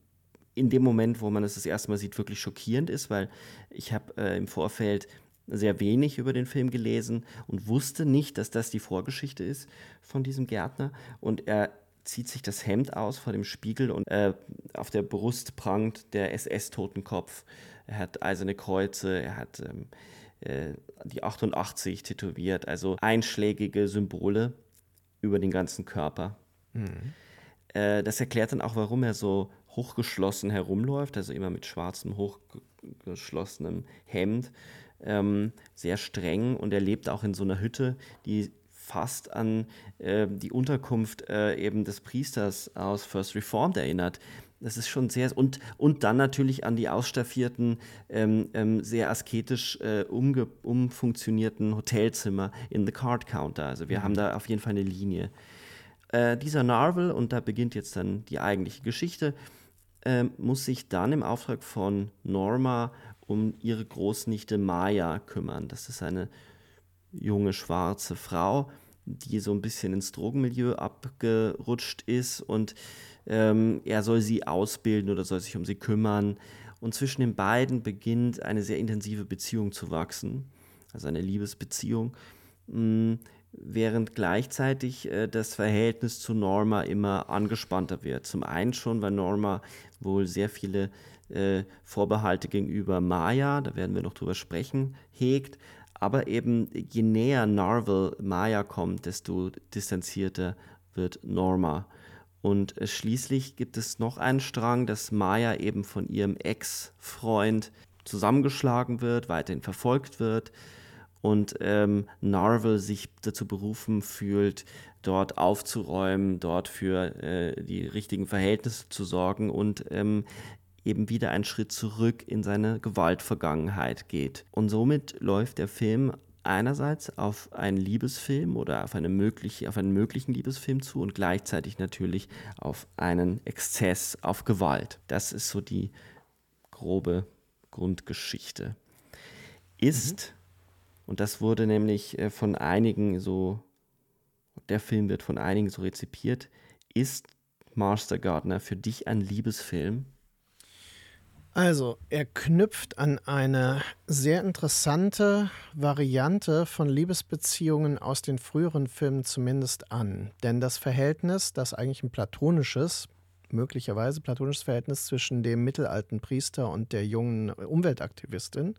in dem Moment, wo man es das erste Mal sieht, wirklich schockierend ist, weil ich habe äh, im Vorfeld sehr wenig über den Film gelesen und wusste nicht, dass das die Vorgeschichte ist von diesem Gärtner. Und er zieht sich das Hemd aus vor dem Spiegel und äh, auf der Brust prangt der SS-Totenkopf. Er hat eiserne Kreuze, er hat ähm, äh, die 88 tätowiert, also einschlägige Symbole über den ganzen Körper. Mhm. Äh, das erklärt dann auch, warum er so hochgeschlossen herumläuft, also immer mit schwarzem, hochgeschlossenem Hemd ähm, sehr streng und er lebt auch in so einer Hütte, die fast an äh, die Unterkunft äh, eben des Priesters aus First Reformed erinnert. Das ist schon sehr und und dann natürlich an die ausstaffierten, ähm, ähm, sehr asketisch äh, umge, umfunktionierten Hotelzimmer in The Card Counter. Also wir mhm. haben da auf jeden Fall eine Linie. Äh, dieser Narvel und da beginnt jetzt dann die eigentliche Geschichte, äh, muss sich dann im Auftrag von Norma um ihre Großnichte Maya kümmern. Das ist eine junge schwarze Frau, die so ein bisschen ins Drogenmilieu abgerutscht ist und ähm, er soll sie ausbilden oder soll sich um sie kümmern. Und zwischen den beiden beginnt eine sehr intensive Beziehung zu wachsen, also eine Liebesbeziehung, mh, mm, während gleichzeitig äh, das Verhältnis zu Norma immer angespannter wird. Zum einen schon, weil Norma wohl sehr viele äh, Vorbehalte gegenüber Maya, da werden wir noch drüber sprechen, hegt. Aber eben je näher Narvel Maya kommt, desto distanzierter wird Norma. Und äh, schließlich gibt es noch einen Strang, dass Maya eben von ihrem Ex-Freund zusammengeschlagen wird, weiterhin verfolgt wird und ähm, Narvel sich dazu berufen fühlt, dort aufzuräumen, dort für äh, die richtigen Verhältnisse zu sorgen und ähm, eben wieder einen Schritt zurück in seine Gewaltvergangenheit geht. Und somit läuft der Film einerseits auf einen Liebesfilm oder auf, eine mögliche, auf einen möglichen Liebesfilm zu und gleichzeitig natürlich auf einen Exzess, auf Gewalt. Das ist so die grobe Grundgeschichte. Ist, mhm. und das wurde nämlich äh, von einigen so, der Film wird von einigen so rezipiert, ist Master Gardner für dich ein Liebesfilm? Also, er knüpft an eine sehr interessante Variante von Liebesbeziehungen aus den früheren Filmen zumindest an. Denn das Verhältnis, das eigentlich ein platonisches, möglicherweise platonisches Verhältnis zwischen dem mittelalten Priester und der jungen Umweltaktivistin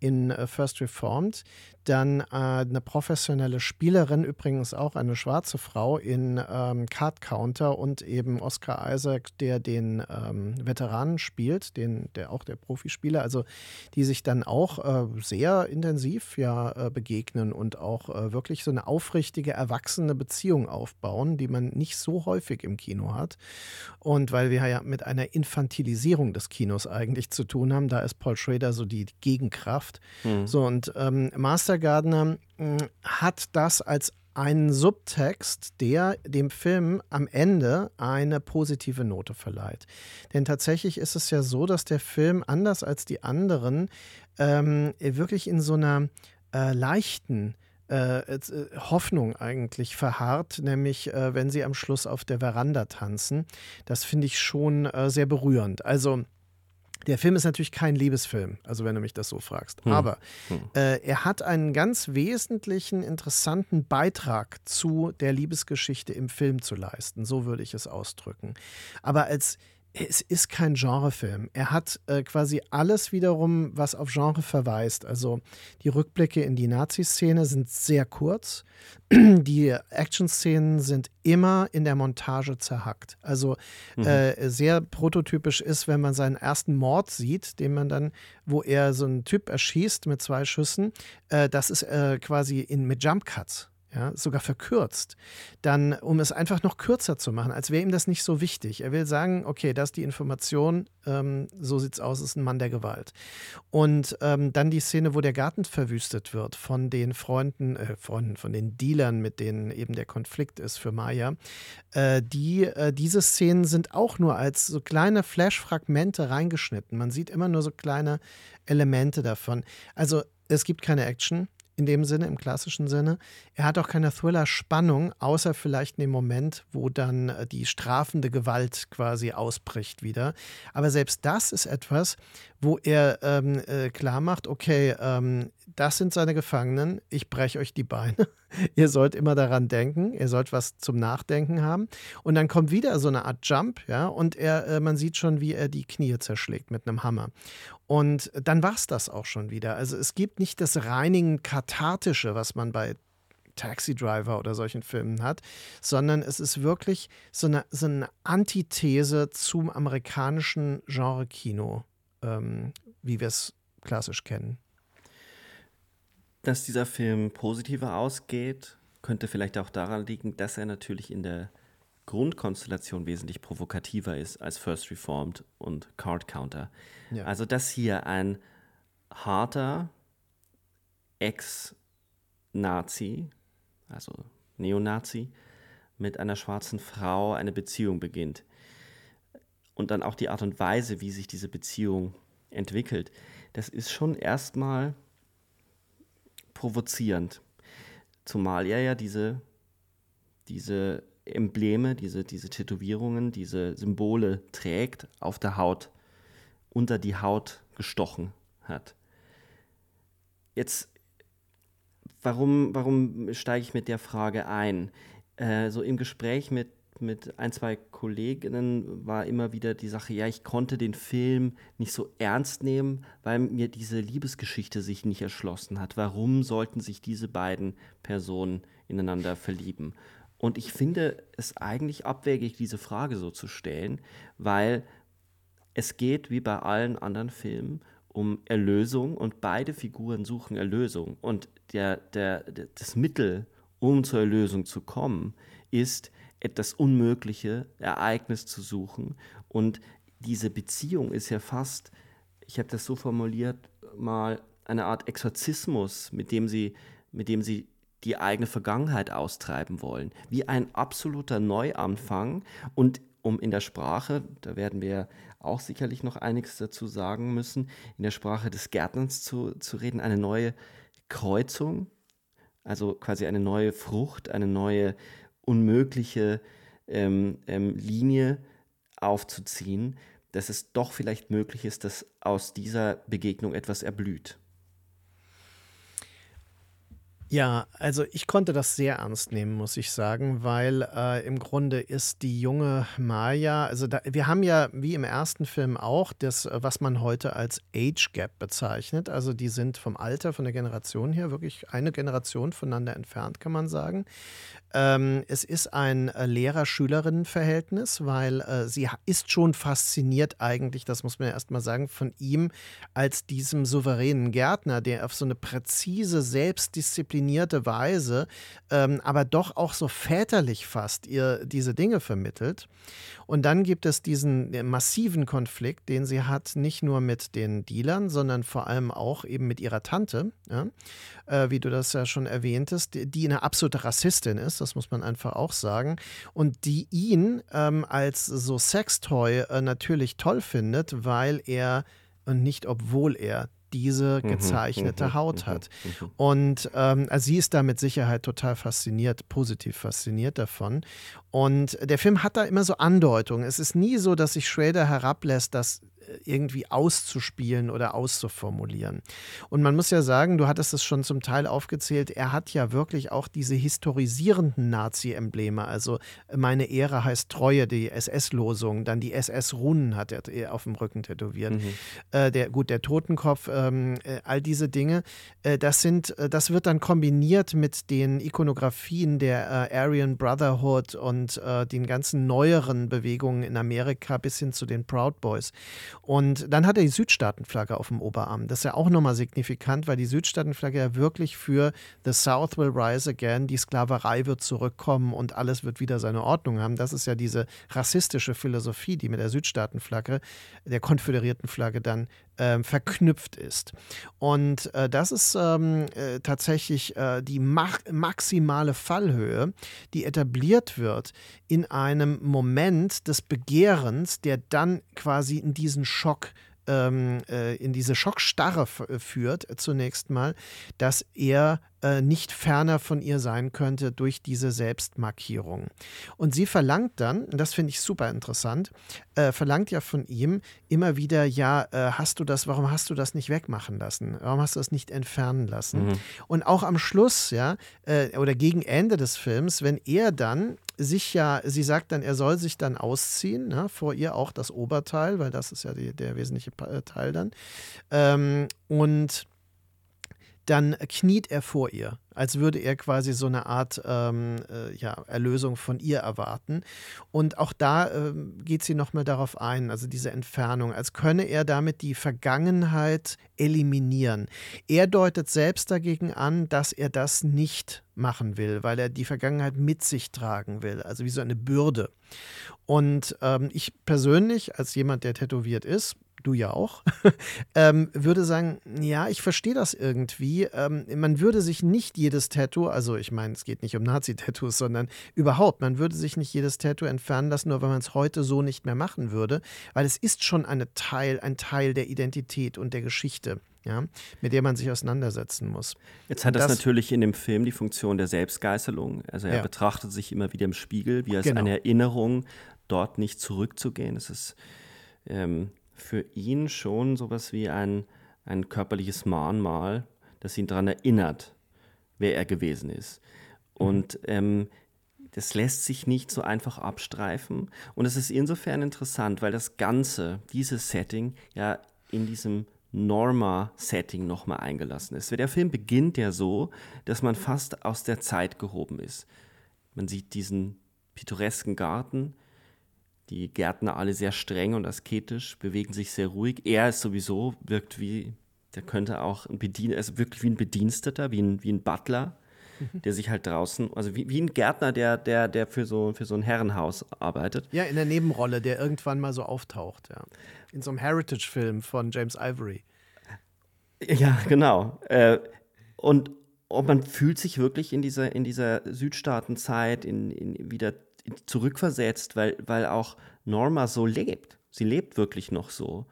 in äh, First Reformed. Dann äh, eine professionelle Spielerin, übrigens auch eine schwarze Frau in ähm, Card Counter und eben Oscar Isaac, der den ähm, Veteranen spielt, den, der auch der Profispieler, also die sich dann auch äh, sehr intensiv ja äh, begegnen und auch äh, wirklich so eine aufrichtige, erwachsene Beziehung aufbauen, die man nicht so häufig im Kino hat. Und weil wir ja mit einer Infantilisierung des Kinos eigentlich zu tun haben, da ist Paul Schrader so die Gegenkraft. Mhm. So, und ähm, Master Gardner äh, hat das als einen Subtext, der dem Film am Ende eine positive Note verleiht. Denn tatsächlich ist es ja so, dass der Film anders als die anderen ähm, wirklich in so einer äh, leichten äh, äh, Hoffnung eigentlich verharrt, nämlich äh, wenn sie am Schluss auf der Veranda tanzen. Das finde ich schon äh, sehr berührend. Also der Film ist natürlich kein Liebesfilm, also wenn du mich das so fragst. Hm. Aber hm. Äh, er hat einen ganz wesentlichen, interessanten Beitrag zu der Liebesgeschichte im Film zu leisten. So würde ich es ausdrücken. Aber als es ist kein Genrefilm. Er hat äh, quasi alles wiederum, was auf Genre verweist. Also die Rückblicke in die Nazi-Szene sind sehr kurz. (clears throat) Die Action-Szenen sind immer in der Montage zerhackt. Also mhm. äh, sehr prototypisch ist, wenn man seinen ersten Mord sieht, den man dann, wo er so einen Typ erschießt mit zwei Schüssen. Äh, das ist äh, quasi in, mit Jump Cuts ja, sogar verkürzt, dann, um es einfach noch kürzer zu machen, als wäre ihm das nicht so wichtig. Er will sagen, okay, das ist die Information, ähm, so sieht's aus, ist ein Mann der Gewalt. Und ähm, dann die Szene, wo der Garten verwüstet wird von den Freunden, äh, Freunden, von den Dealern, mit denen eben der Konflikt ist für Maya. Äh, die, äh, diese Szenen sind auch nur als so kleine Flash-Fragmente reingeschnitten. Man sieht immer nur so kleine Elemente davon. Also es gibt keine Action in dem Sinne, im klassischen Sinne. Er hat auch keine Thriller-Spannung, außer vielleicht in dem Moment, wo dann äh, die strafende Gewalt quasi ausbricht wieder. Aber selbst das ist etwas, wo er ähm, äh, klar macht, okay, ähm, das sind seine Gefangenen, ich breche euch die Beine. Ihr sollt immer daran denken, ihr sollt was zum Nachdenken haben. Und dann kommt wieder so eine Art Jump, ja, und er, äh, man sieht schon, wie er die Knie zerschlägt mit einem Hammer. Und dann war es das auch schon wieder. Also es gibt nicht das reinigen Kathartische, was man bei Taxi Driver oder solchen Filmen hat, sondern es ist wirklich so eine, so eine Antithese zum amerikanischen Genre-Kino, ähm, wie wir es klassisch kennen. Dass dieser Film positiver ausgeht, könnte vielleicht auch daran liegen, dass er natürlich in der Grundkonstellation wesentlich provokativer ist als First Reformed und Card Counter. Ja. Also, dass hier ein harter Ex-Nazi, also Neonazi, mit einer schwarzen Frau eine Beziehung beginnt. Und dann auch die Art und Weise, wie sich diese Beziehung entwickelt, das ist schon erstmal provozierend. Zumal er ja diese, diese Embleme, diese, diese Tätowierungen, diese Symbole trägt, auf der Haut, unter die Haut gestochen hat. Jetzt, warum, warum steige ich mit der Frage ein? Äh, so im Gespräch mit, mit ein, zwei Kolleginnen war immer wieder die Sache, ja, ich konnte den Film nicht so ernst nehmen, weil mir diese Liebesgeschichte sich nicht erschlossen hat. Warum sollten sich diese beiden Personen ineinander verlieben? Und ich finde es eigentlich abwegig, diese Frage so zu stellen, weil es geht wie bei allen anderen Filmen um Erlösung und beide Figuren suchen Erlösung. Und der, der, der, das Mittel, um zur Erlösung zu kommen, ist, etwas unmögliche Ereignis zu suchen. Und diese Beziehung ist ja fast, ich habe das so formuliert, mal eine Art Exorzismus, mit dem sie, mit dem sie die eigene Vergangenheit austreiben wollen. Wie ein absoluter Neuanfang und um in der Sprache, da werden wir auch sicherlich noch einiges dazu sagen müssen, in der Sprache des Gärtners zu, zu reden, eine neue Kreuzung, also quasi eine neue Frucht, eine neue unmögliche ähm, ähm, Linie aufzuziehen. dass es doch vielleicht möglich ist, dass aus dieser Begegnung etwas erblüht. Ja, also ich konnte das sehr ernst nehmen, muss ich sagen, weil äh, im Grunde ist die junge Maya, also da, wir haben ja wie im ersten Film auch das, was man heute als Age Gap bezeichnet. Also die sind vom Alter, von der Generation her wirklich eine Generation voneinander entfernt, kann man sagen. Ähm, es ist ein äh, Lehrer-Schülerinnen-Verhältnis, weil äh, sie ist schon fasziniert eigentlich, das muss man ja erst mal sagen, von ihm als diesem souveränen Gärtner, der auf so eine präzise, selbstdisziplinierte Weise, ähm, aber doch auch so väterlich fast ihr diese Dinge vermittelt. Und dann gibt es diesen äh, massiven Konflikt, den sie hat, nicht nur mit den Dealern, sondern vor allem auch eben mit ihrer Tante, ja? äh, wie du das ja schon erwähntest, die, die eine absolute Rassistin ist, das muss man einfach auch sagen, und die ihn ähm, als so Sextoy äh, natürlich toll findet, weil er und nicht obwohl er diese mhm, gezeichnete mhm, Haut mhm, hat. Und ähm, also sie ist da mit Sicherheit total fasziniert, positiv fasziniert davon. Und der Film hat da immer so Andeutungen. Es ist nie so, dass sich Schrader herablässt, dass irgendwie auszuspielen oder auszuformulieren. Und man muss ja sagen, du hattest es schon zum Teil aufgezählt, er hat ja wirklich auch diese historisierenden Nazi-Embleme. Also meine Ehre heißt Treue, die SS-Losung, dann die SS-Runen hat er auf dem Rücken tätowiert. Mhm. Äh, der, gut, der Totenkopf, ähm, äh, all diese Dinge, äh, das sind, äh, das wird dann kombiniert mit den Ikonografien der äh, Aryan Brotherhood und äh, den ganzen neueren Bewegungen in Amerika bis hin zu den Proud Boys. Und dann hat er die Südstaatenflagge auf dem Oberarm. Das ist ja auch nochmal signifikant, weil die Südstaatenflagge ja wirklich für The South will rise again, die Sklaverei wird zurückkommen und alles wird wieder seine Ordnung haben. Das ist ja diese rassistische Philosophie, die mit der Südstaatenflagge, der konföderierten Flagge dann äh, verknüpft ist. Und äh, das ist ähm, äh, tatsächlich äh, die maximale Fallhöhe, die etabliert wird in einem Moment des Begehrens, der dann quasi in diesen Schock ähm, äh, in diese Schockstarre äh, führt, zunächst mal, dass er äh, nicht ferner von ihr sein könnte durch diese Selbstmarkierung. Und sie verlangt dann, und das finde ich super interessant, äh, verlangt ja von ihm immer wieder, ja, äh, hast du das, warum hast du das nicht wegmachen lassen? Warum hast du das nicht entfernen lassen? Mhm. Und auch am Schluss, ja, äh, oder gegen Ende des Films, wenn er dann sich ja, sie sagt dann, er soll sich dann ausziehen, ne, vor ihr auch das Oberteil, weil das ist ja die, der wesentliche äh, Teil dann. Ähm, und dann kniet er vor ihr, als würde er quasi so eine Art ähm, äh, ja, Erlösung von ihr erwarten. Und auch da äh, geht sie nochmal darauf ein, also diese Entfernung, als könne er damit die Vergangenheit eliminieren. Er deutet selbst dagegen an, dass er das nicht machen will, weil er die Vergangenheit mit sich tragen will, also wie so eine Bürde. Und ähm, ich persönlich, als jemand, der tätowiert ist, du ja auch, (laughs) ähm, würde sagen, ja, ich verstehe das irgendwie. Ähm, man würde sich nicht jedes Tattoo, also ich meine, es geht nicht um Nazi-Tattoos, sondern überhaupt, man würde sich nicht jedes Tattoo entfernen lassen, nur weil man es heute so nicht mehr machen würde, weil es ist schon eine Teil, ein Teil der Identität und der Geschichte. Ja, mit der man sich auseinandersetzen muss. Jetzt hat das, das, natürlich in dem Film die Funktion der Selbstgeißelung. Also er ja. betrachtet sich immer wieder im Spiegel, wie als genau. eine Erinnerung, dort nicht zurückzugehen. Es ist ähm, für ihn schon sowas wie ein, ein körperliches Mahnmal, das ihn daran erinnert, wer er gewesen ist. Mhm. Und ähm, das lässt sich nicht so einfach abstreifen. Und es ist insofern interessant, weil das Ganze, dieses Setting, ja in diesem Norma-Setting nochmal eingelassen ist. Der Film beginnt ja so, dass man fast aus der Zeit gehoben ist. Man sieht diesen pittoresken Garten, die Gärtner alle sehr streng und asketisch, bewegen sich sehr ruhig. Er ist sowieso, wirkt wie, der könnte auch ein Bedien also wirklich wie ein Bediensteter, wie ein, wie ein Butler, mhm. der sich halt draußen, also wie, wie ein Gärtner, der, der, der für so, für so ein Herrenhaus arbeitet. Ja, in der Nebenrolle, der irgendwann mal so auftaucht, ja. In so einem Heritage-Film von James Ivory. Ja, genau. Äh, und, und man fühlt sich wirklich in dieser, in dieser Südstaatenzeit in, in wieder zurückversetzt, weil, weil auch Norma so lebt. Sie lebt wirklich noch so.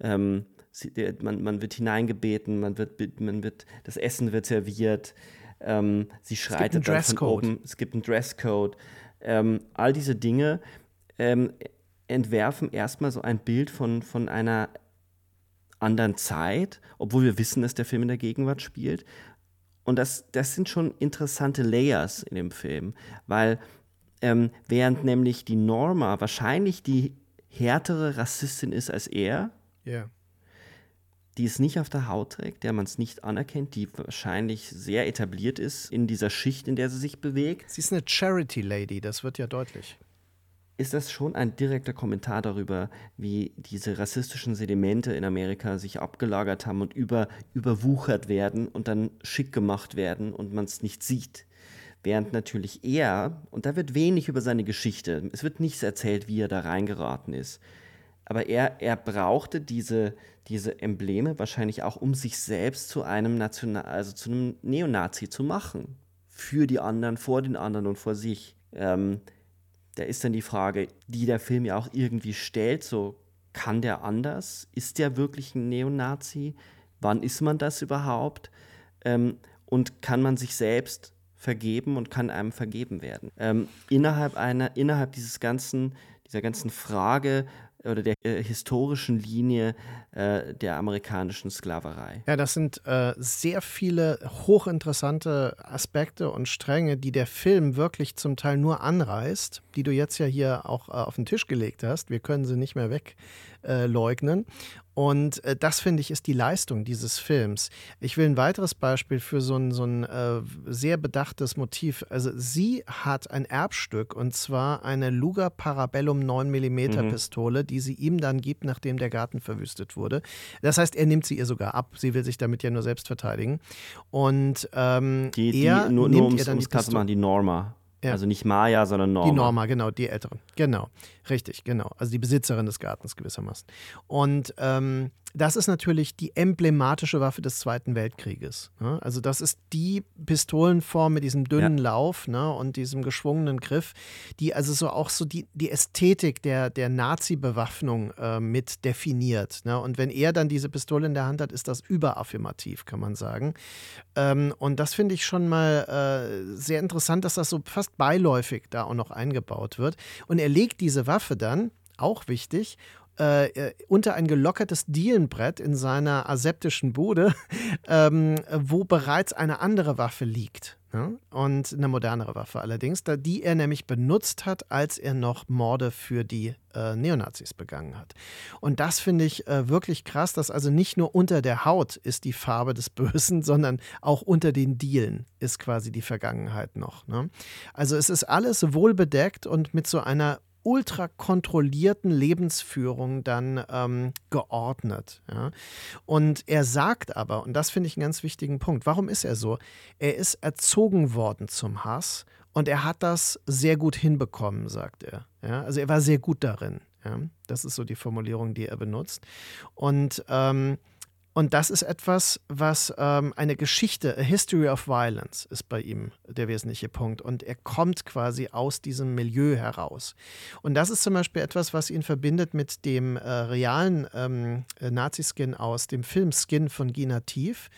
Ähm, sie, man, man wird hineingebeten, man wird, man wird, das Essen wird serviert, ähm, sie schreitet dann von oben, es gibt einen Dresscode. Ähm, all diese Dinge ähm, entwerfen erstmal so ein Bild von, von einer anderen Zeit, obwohl wir wissen, dass der Film in der Gegenwart spielt. Und das, das sind schon interessante Layers in dem Film, weil ähm, während nämlich die Norma wahrscheinlich die härtere Rassistin ist als er, yeah. die es nicht auf der Haut trägt, der man es nicht anerkennt, die wahrscheinlich sehr etabliert ist in dieser Schicht, in der sie sich bewegt. Sie ist eine Charity Lady, das wird ja deutlich ist das schon ein direkter Kommentar darüber, wie diese rassistischen Sedimente in Amerika sich abgelagert haben und über, überwuchert werden und dann schick gemacht werden und man es nicht sieht. Während natürlich er, und da wird wenig über seine Geschichte, es wird nichts erzählt, wie er da reingeraten ist, aber er, er brauchte diese, diese Embleme wahrscheinlich auch, um sich selbst zu einem National, also zu einem Neonazi zu machen. Für die anderen, vor den anderen und vor sich. Ähm, da ist dann die Frage, die der Film ja auch irgendwie stellt, so kann der anders? Ist der wirklich ein Neonazi? Wann ist man das überhaupt? Ähm, und kann man sich selbst vergeben und kann einem vergeben werden? Ähm, innerhalb einer, innerhalb dieses ganzen, dieser ganzen Frage, oder der äh, historischen Linie äh, der amerikanischen Sklaverei. Ja, das sind äh, sehr viele hochinteressante Aspekte und Stränge, die der Film wirklich zum Teil nur anreißt, die du jetzt ja hier auch äh, auf den Tisch gelegt hast. Wir können sie nicht mehr wegleugnen. Und äh, das finde ich ist die Leistung dieses Films. Ich will ein weiteres Beispiel für so ein, so ein äh, sehr bedachtes Motiv. Also sie hat ein Erbstück und zwar eine Luger Parabellum 9 mm mhm. Pistole, die sie ihm dann gibt, nachdem der Garten verwüstet wurde. Das heißt, er nimmt sie ihr sogar ab. Sie will sich damit ja nur selbst verteidigen. Und ähm, die, die, er nur, nimmt nur ums, ihr dann ums die Pistole. machen, die Norma. Ja. Also nicht Maya, sondern Norma. Die Norma, genau, die Älteren. Genau, richtig, genau. Also die Besitzerin des Gartens gewissermaßen. Und ähm, das ist natürlich die emblematische Waffe des Zweiten Weltkrieges. Ne? Also das ist die Pistolenform mit diesem dünnen ja. Lauf ne? und diesem geschwungenen Griff, die also so auch so die, die Ästhetik der, der Nazi-Bewaffnung äh, mit definiert. Ne? Und wenn er dann diese Pistole in der Hand hat, ist das überaffirmativ, kann man sagen. Ähm, und das finde ich schon mal äh, sehr interessant, dass das so fast beiläufig da auch noch eingebaut wird. Und er legt diese Waffe dann, auch wichtig, äh, äh, unter ein gelockertes Dielenbrett in seiner aseptischen Bude, (laughs) ähm, wo bereits eine andere Waffe liegt. Ne? Und eine modernere Waffe allerdings, da, die er nämlich benutzt hat, als er noch Morde für die äh, Neonazis begangen hat. Und das finde ich äh, wirklich krass, dass also nicht nur unter der Haut ist die Farbe des Bösen, (laughs) sondern auch unter den Dielen ist quasi die Vergangenheit noch. Ne? Also es ist alles wohlbedeckt und mit so einer ultra kontrollierten Lebensführung dann ähm, geordnet. Ja? Und er sagt aber, und das finde ich einen ganz wichtigen Punkt, warum ist er so? Er ist erzogen worden zum Hass und er hat das sehr gut hinbekommen, sagt er. Ja? Also er war sehr gut darin. Ja? Das ist so die Formulierung, die er benutzt. Und ähm, und das ist etwas, was ähm, eine Geschichte, a History of Violence ist bei ihm der wesentliche Punkt. Und er kommt quasi aus diesem Milieu heraus. Und das ist zum Beispiel etwas, was ihn verbindet mit dem äh, realen ähm, Nazi-Skin aus dem Film Skin von Gina Tief,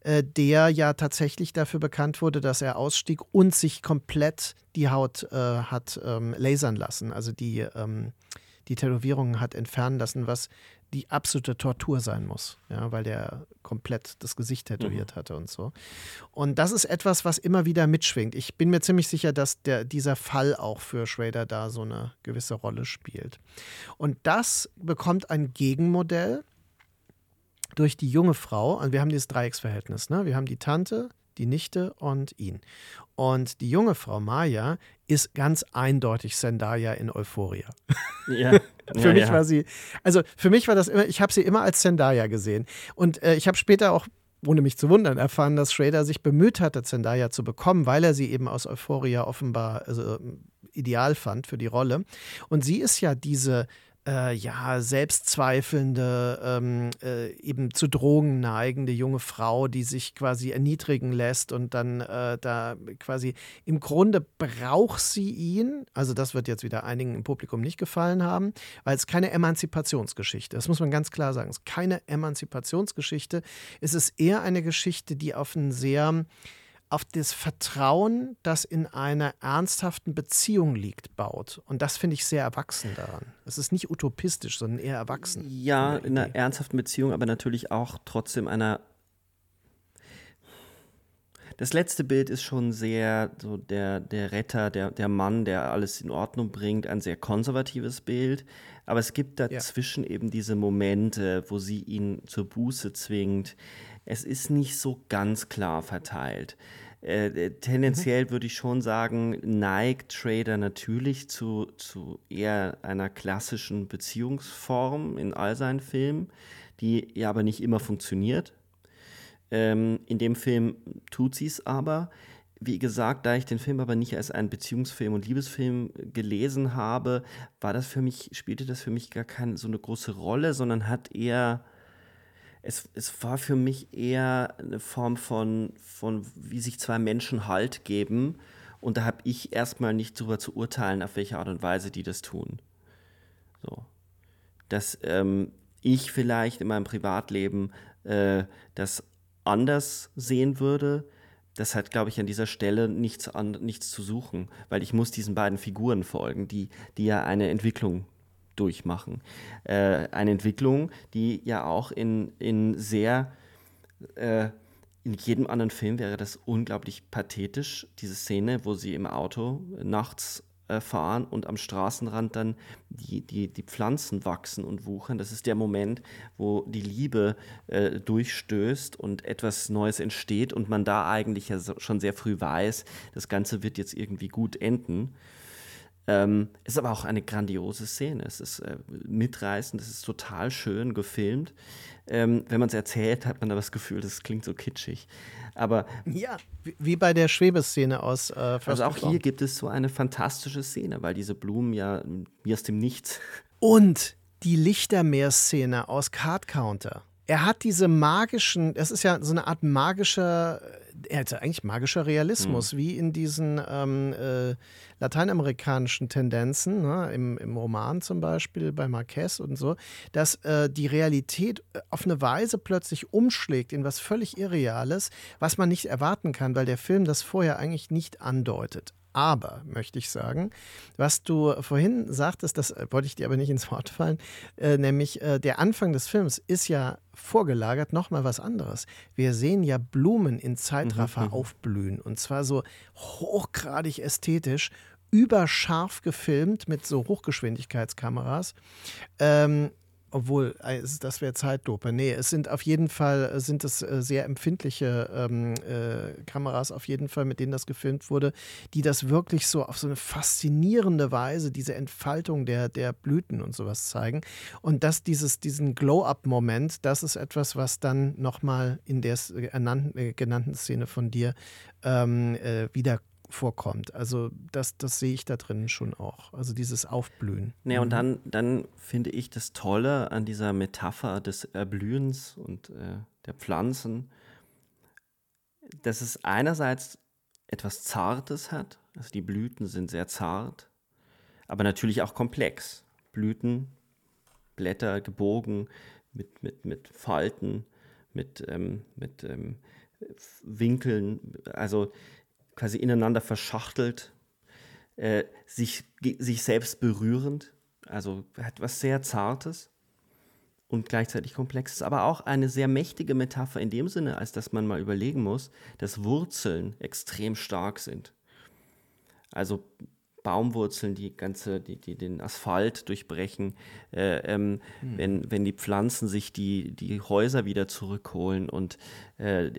äh, der ja tatsächlich dafür bekannt wurde, dass er ausstieg und sich komplett die Haut äh, hat ähm, lasern lassen. Also die ähm, die Tätowierungen hat entfernen lassen, was die absolute Tortur sein muss, ja, weil der komplett das Gesicht tätowiert mhm. hatte und so. Und das ist etwas, was immer wieder mitschwingt. Ich bin mir ziemlich sicher, dass der, dieser Fall auch für Schrader da so eine gewisse Rolle spielt. Und das bekommt ein Gegenmodell durch die junge Frau. Und wir haben dieses Dreiecksverhältnis. Ne? Wir haben die Tante, die Nichte und ihn. Und die junge Frau Maya ist ganz eindeutig Zendaya in Euphoria. (laughs) Ja. (laughs) für ja, mich ja. war sie, also für mich war das immer, ich habe sie immer als Zendaya gesehen. Und äh, ich habe später auch ohne mich zu wundern, erfahren, dass Schrader sich bemüht hatte, Zendaya zu bekommen, weil er sie eben aus Euphoria offenbar also, ideal fand für die Rolle. Und sie ist ja diese äh, ja, selbstzweifelnde, ähm, äh, eben zu Drogen neigende junge Frau, die sich quasi erniedrigen lässt und dann äh, da quasi im Grunde braucht sie ihn, also das wird jetzt wieder einigen im Publikum nicht gefallen haben, weil es keine Emanzipationsgeschichte ist, das muss man ganz klar sagen, es ist keine Emanzipationsgeschichte, es ist eher eine Geschichte, die auf einen sehr auf das Vertrauen, das in einer ernsthaften Beziehung liegt, baut. Und das finde ich sehr erwachsen daran. Es ist nicht utopistisch, sondern eher erwachsen. Ja, in, in einer ernsthaften Beziehung, aber natürlich auch trotzdem einer. Das letzte Bild ist schon sehr so der, der Retter, der, der Mann, der alles in Ordnung bringt, ein sehr konservatives Bild. Aber es gibt dazwischen ja. eben diese Momente, wo sie ihn zur Buße zwingt, es ist nicht so ganz klar verteilt. Äh, äh tendenziell mhm. würde ich schon sagen, neigt Trader natürlich zu, zu eher einer klassischen Beziehungsform in all seinen Filmen, die ja aber nicht immer funktioniert. Ähm, in dem Film tut sie es aber. Wie gesagt, da ich den Film aber nicht als einen Beziehungsfilm und Liebesfilm gelesen habe, war das für mich, spielte das für mich gar keine so eine große Rolle, sondern hat eher es, es war für mich eher eine Form von, von, wie sich zwei Menschen Halt geben. Und da habe ich erstmal nicht darüber zu urteilen, auf welche Art und Weise die das tun. So. Dass ähm, ich vielleicht in meinem Privatleben äh, das anders sehen würde, das hat, glaube ich, an dieser Stelle nichts, an, nichts zu suchen, weil ich muss diesen beiden Figuren folgen, die, die ja eine Entwicklung durchmachen. Äh, eine Entwicklung, die ja auch in, in sehr, äh, in jedem anderen Film wäre das unglaublich pathetisch, diese Szene, wo sie im Auto nachts äh, fahren und am Straßenrand dann die, die, die Pflanzen wachsen und wuchern. Das ist der Moment, wo die Liebe äh, durchstößt und etwas Neues entsteht und man da eigentlich ja so, schon sehr früh weiß, das Ganze wird jetzt irgendwie gut enden. Ähm, ist aber auch eine grandiose Szene. Es ist äh, mitreißend, es ist total schön gefilmt. Ähm, wenn man es erzählt, hat man aber das Gefühl, das klingt so kitschig. Aber ja, wie bei der Schwebeszene aus äh, Also auch hier gibt es so eine fantastische Szene, weil diese Blumen ja wie aus dem Nichts. Und die Lichtermeerszene aus Card Counter. Er hat diese magischen, das ist ja so eine Art magischer, er hatte eigentlich magischer Realismus, mhm. wie in diesen ähm, äh, lateinamerikanischen Tendenzen, ne, im, im Roman zum Beispiel bei Marquez und so, dass äh, die Realität äh, auf eine Weise plötzlich umschlägt in was völlig Irreales, was man nicht erwarten kann, weil der Film das vorher eigentlich nicht andeutet. Aber, möchte ich sagen, was du vorhin sagtest, das äh, wollte ich dir aber nicht ins Wort fallen, äh, nämlich äh, der Anfang des Films ist ja vorgelagert nochmal was anderes. Wir sehen ja Blumen in Zeitraffer mhm, mhm, aufblühen und zwar so hochgradig ästhetisch, überscharf gefilmt mit so Hochgeschwindigkeitskameras. Ähm, obwohl, äh, das wäre Zeitlupe. Nee, es sind auf jeden Fall äh, sind es äh, sehr empfindliche ähm, äh, Kameras, auf jeden Fall, mit denen das gefilmt wurde, die das wirklich so auf so eine faszinierende Weise, diese Entfaltung der, der Blüten und sowas zeigen. Und dass dieses, diesen Glow-Up-Moment, das ist etwas, was dann nochmal in der äh, genannten Szene von dir ähm, äh, wieder vorkommt. Also das, das sehe ich da drin schon auch. Also dieses Aufblühen. Ja, und mhm. dann, dann finde ich das Tolle an dieser Metapher des Erblühens und äh, der Pflanzen, dass es einerseits etwas Zartes hat. Also die Blüten sind sehr zart, aber natürlich auch komplex. Blüten, Blätter gebogen mit, mit, mit Falten, mit, ähm, mit ähm, Winkeln. Also quasi ineinander verschachtelt, äh, sich, sich selbst berührend, also hat was sehr Zartes und gleichzeitig Komplexes, aber auch eine sehr mächtige Metapher in dem Sinne, als dass man mal überlegen muss, dass Wurzeln extrem stark sind. Also Baumwurzeln, die ganze, die, die den Asphalt durchbrechen, äh, ähm, hm. wenn, wenn die Pflanzen sich die, die Häuser wieder zurückholen und äh,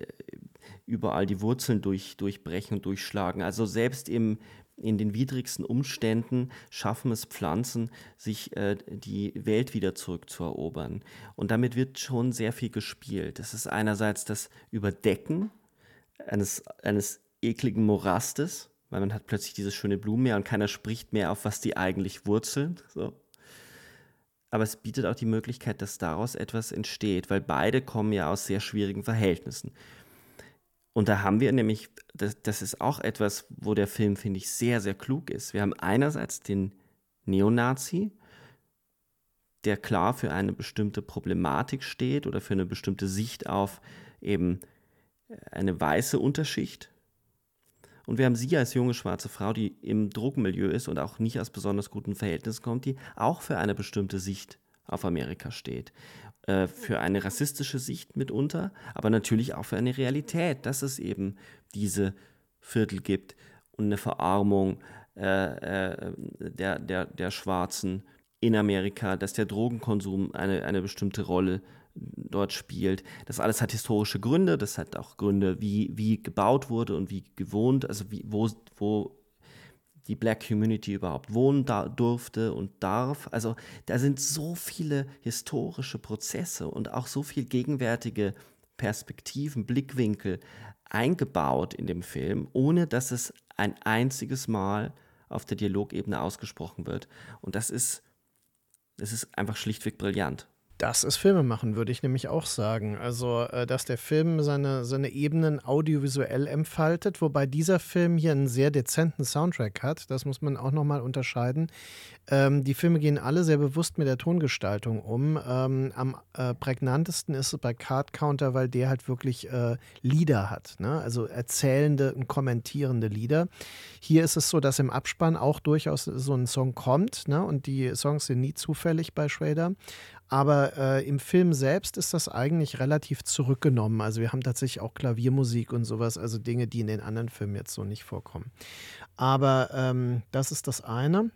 überall die Wurzeln durch, durchbrechen und durchschlagen. Also selbst im, in den widrigsten Umständen schaffen es Pflanzen, sich äh, die Welt wieder zurückzuerobern. Und damit wird schon sehr viel gespielt. Es ist einerseits das Überdecken eines, eines ekligen Morastes, weil man hat plötzlich dieses schöne Blumenmeer und keiner spricht mehr auf, was die eigentlich wurzeln. So. Aber es bietet auch die Möglichkeit, dass daraus etwas entsteht, weil beide kommen ja aus sehr schwierigen Verhältnissen. Und da haben wir nämlich, das, das ist auch etwas, wo der Film, finde ich, sehr, sehr klug ist. Wir haben einerseits den Neonazi, der klar für eine bestimmte Problematik steht oder für eine bestimmte Sicht auf eben eine weiße Unterschicht, Und wir haben sie als junge schwarze Frau, die im Drogenmilieu ist und auch nicht aus besonders guten Verhältnissen kommt, die auch für eine bestimmte Sicht auf Amerika steht. Äh, für eine rassistische Sicht mitunter, aber natürlich auch für eine Realität, dass es eben diese Viertel gibt und eine Verarmung äh, äh, der, der, der Schwarzen in Amerika, dass der Drogenkonsum eine, eine bestimmte Rolle dort spielt. Das alles hat historische Gründe, das hat auch Gründe, wie, wie gebaut wurde und wie gewohnt, also wie, wo, wo die Black Community überhaupt wohnen da durfte und darf. Also da sind so viele historische Prozesse und auch so viel gegenwärtige Perspektiven, Blickwinkel eingebaut in dem Film, ohne dass es ein einziges Mal auf der Dialogebene ausgesprochen wird. Und das ist, das ist einfach schlichtweg brillant. Das ist Filmemachen, würde ich nämlich auch sagen. Also, äh, dass der Film seine, seine Ebenen audiovisuell entfaltet, wobei dieser Film hier einen sehr dezenten Soundtrack hat. Das muss man auch nochmal unterscheiden. Ähm, die Filme gehen alle sehr bewusst mit der Tongestaltung um. Ähm, am äh, prägnantesten ist es bei Card Counter, weil der halt wirklich äh, Lieder hat. Ne? Also erzählende und kommentierende Lieder. Hier ist es so, dass im Abspann auch durchaus so ein Song kommt. Ne? Und die Songs sind nie zufällig bei Schrader. Aber äh, im Film selbst ist das eigentlich relativ zurückgenommen. Also wir haben tatsächlich auch Klaviermusik und sowas, also Dinge, die in den anderen Filmen jetzt so nicht vorkommen. Aber ähm, das ist das eine.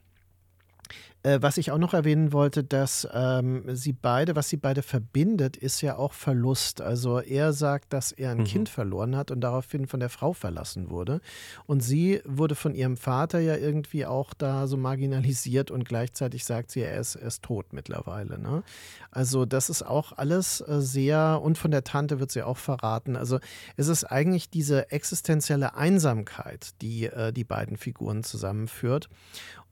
Äh, was ich auch noch erwähnen wollte, dass ähm, sie beide, was sie beide verbindet, ist ja auch Verlust. Also er sagt, dass er ein mhm. Kind verloren hat und daraufhin von der Frau verlassen wurde. Und sie wurde von ihrem Vater ja irgendwie auch da so marginalisiert und gleichzeitig sagt sie, er ist, er ist tot mittlerweile. Ne? Also das ist auch alles äh, sehr, und von der Tante wird sie auch verraten. Also es ist eigentlich diese existenzielle Einsamkeit, die äh, die beiden Figuren zusammenführt.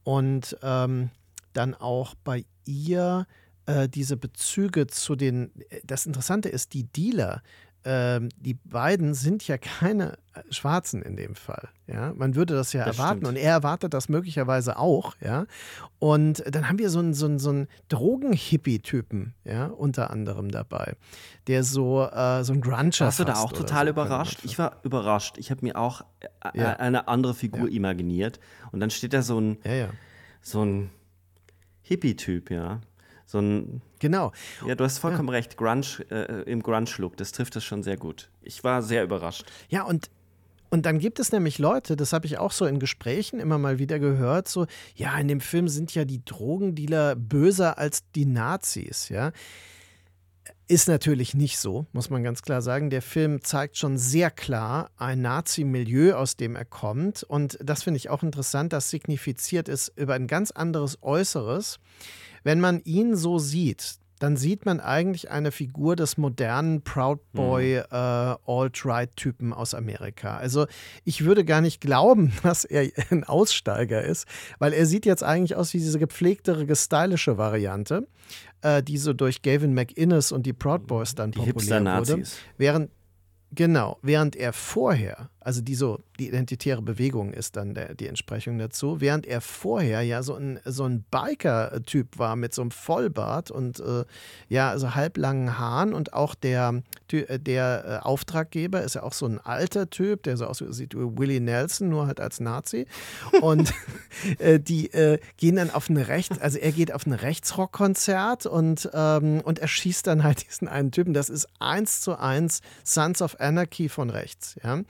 Und ähm, dann auch bei ihr äh, diese Bezüge zu den, äh, das Interessante ist, die Dealer, ähm, die beiden sind ja keine äh, Schwarzen in dem Fall. Ja, man würde das ja das erwarten stimmt. und er erwartet das möglicherweise auch. Ja, und dann haben wir so einen, so einen, so einen Drogen-Hippie-Typen, ja, unter anderem dabei, der so, äh, so ein Gruncher Warst du da auch total so überrascht? Ich war überrascht. Ich habe mir auch äh, ja. eine andere Figur ja. imaginiert und dann steht da so ein, ja, so ein Hippie-Typ, ja. So ein. Genau. Ja, du hast vollkommen ja. recht. Grunge äh, im Grunge-Look, das trifft es schon sehr gut. Ich war sehr überrascht. Ja, und und dann gibt es nämlich Leute, das habe ich auch so in Gesprächen immer mal wieder gehört, so, ja, in dem Film sind ja die Drogendealer böser als die Nazis, ja. Ist natürlich nicht so, muss man ganz klar sagen. Der Film zeigt schon sehr klar ein Nazi-Milieu, aus dem er kommt. Und das finde ich auch interessant, das signifiziert ist über ein ganz anderes Äußeres. Wenn man ihn so sieht, dann sieht man eigentlich eine Figur des modernen Proud Boy mhm. äh, Alt-Right-Typen aus Amerika. Also ich würde gar nicht glauben, (laughs) dass er ein Aussteiger ist, weil er sieht jetzt eigentlich aus wie diese gepflegtere, stylische Variante, äh, die so durch Gavin McInnes und die Proud Boys dann populär wurde. Während Genau, während er vorher, also die so, die identitäre Bewegung ist dann der, die Entsprechung dazu, während er vorher ja so ein, so ein Biker-Typ war mit so einem Vollbart und äh, ja, also halblangen Haaren und auch der, äh, der äh, Auftraggeber ist ja auch so ein alter Typ, der so aussieht wie Willie Nelson, nur halt als Nazi. Und (laughs) (laughs) äh, die äh, gehen dann auf ein Rechts, also er geht auf ein Rechtsrockkonzert und, ähm, und er schießt dann halt diesen einen Typen. Das ist eins zu eins Sons of Anarchy von rechts. Ja?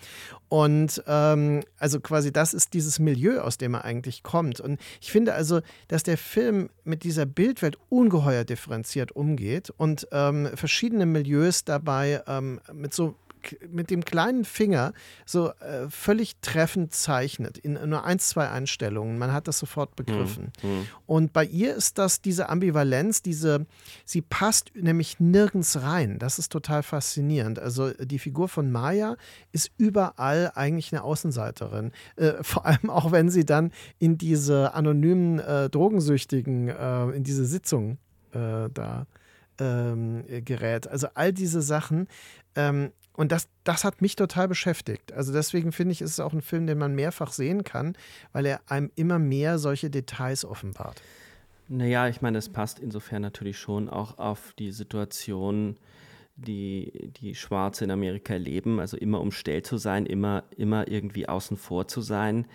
Und ähm, also quasi das ist dieses Milieu, aus dem er eigentlich kommt. Und ich finde also, dass der Film mit dieser Bildwelt ungeheuer differenziert umgeht und ähm, verschiedene Milieus dabei ähm, mit so mit dem kleinen Finger so äh, völlig treffend zeichnet, in nur ein, zwei Einstellungen. Man hat das sofort begriffen. Mhm. mhm. Und bei ihr ist das diese Ambivalenz, diese, sie passt nämlich nirgends rein. Das ist total faszinierend. Also die Figur von Maya ist überall eigentlich eine Außenseiterin. Äh, (laughs) vor allem auch, wenn sie dann in diese anonymen äh, Drogensüchtigen, äh, in diese Sitzung äh, da ähm, gerät. Also all diese Sachen. Ähm, und das, das hat mich total beschäftigt. Also deswegen finde ich, ist es auch ein Film, den man mehrfach sehen kann, weil er einem immer mehr solche Details offenbart. Naja, ich meine, es passt insofern natürlich schon auch auf die Situation die, die Schwarze in Amerika leben, also immer umstellt zu sein, immer, immer irgendwie außen vor zu sein,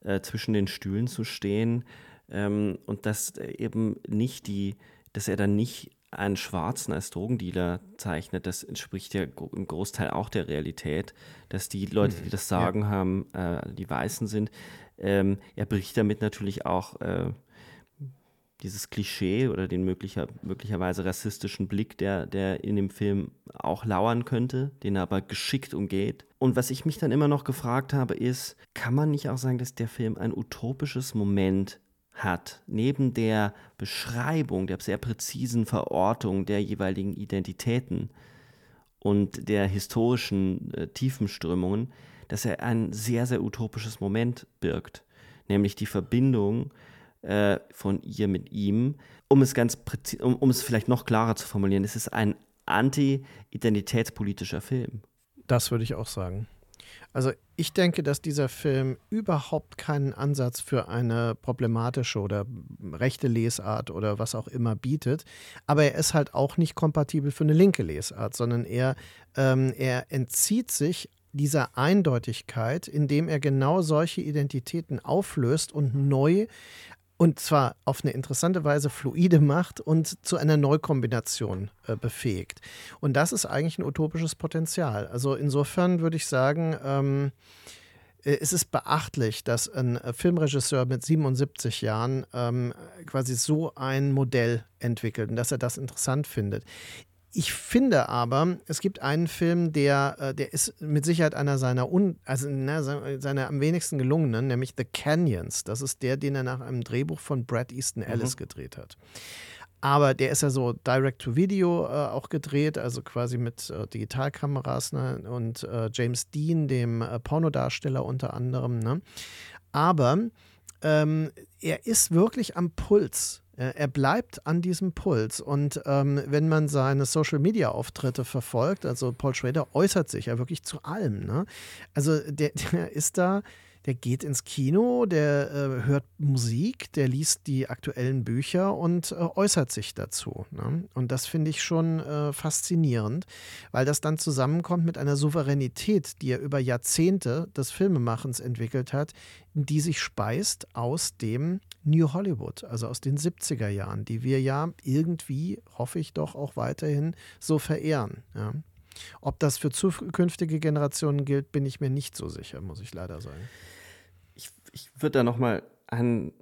äh, zwischen den Stühlen zu stehen ähm, und dass eben nicht die, dass er dann nicht einen Schwarzen als Drogendealer zeichnet, das entspricht ja im Großteil auch der Realität, dass die Leute, die das Sagen ja. haben, äh, die Weißen sind. Ähm, er bricht damit natürlich auch äh, dieses Klischee oder den möglicher, möglicherweise rassistischen Blick, der, der in dem Film auch lauern könnte, den er aber geschickt umgeht. Und was ich mich dann immer noch gefragt habe, ist, kann man nicht auch sagen, dass der Film ein utopisches Moment hat, neben der Beschreibung, der sehr präzisen Verortung der jeweiligen Identitäten und der historischen äh, Tiefenströmungen, dass er ein sehr, sehr utopisches Moment birgt, nämlich die Verbindung äh, von ihr mit ihm. Um es ganz um, um es vielleicht noch klarer zu formulieren, es ist ein anti-identitätspolitischer Film. Das würde ich auch sagen. Also ich denke, dass dieser Film überhaupt keinen Ansatz für eine problematische oder rechte Lesart oder was auch immer bietet. Aber er ist halt auch nicht kompatibel für eine linke Lesart, sondern er, ähm, er entzieht sich dieser Eindeutigkeit, indem er genau solche Identitäten auflöst und neu und zwar auf eine interessante Weise fluide macht und zu einer Neukombination äh, befähigt. Und das ist eigentlich ein utopisches Potenzial. Also insofern würde ich sagen, ähm, äh, es ist beachtlich, dass ein äh, Filmregisseur mit 77 Jahren ähm, quasi so ein Modell entwickelt und dass er das interessant findet. Ich finde aber, es gibt einen Film, der, äh, der ist mit Sicherheit einer seiner, un, also na, seiner am wenigsten gelungenen, nämlich The Canyons. Das ist der, den er nach einem Drehbuch von Brad Easton Ellis mhm. gedreht hat. Aber der ist ja so Direct-to-Video äh, auch gedreht, also quasi mit äh, Digitalkameras ne? und äh, James Dean, dem äh, Pornodarsteller unter anderem. Ne? Aber ähm, er ist wirklich am Puls er bleibt an diesem Puls. Und ähm, wenn man seine Social-Media-Auftritte verfolgt, also Paul Schrader äußert sich ja wirklich zu allem. Ne? Also der, (laughs) der ist da der geht ins Kino, der äh, hört Musik, der liest die aktuellen Bücher und äh, äußert sich dazu. Ne? Und das finde ich schon äh, faszinierend, weil das dann zusammenkommt mit einer Souveränität, die er über Jahrzehnte des Filmemachens entwickelt hat, die sich speist aus dem New Hollywood, also aus den 70er Jahren, die wir ja irgendwie, hoffe ich doch, auch weiterhin so verehren. Ja? Ob das für zukünftige Generationen gilt, bin ich mir nicht so sicher, muss ich leider sagen ich würde da nochmal einen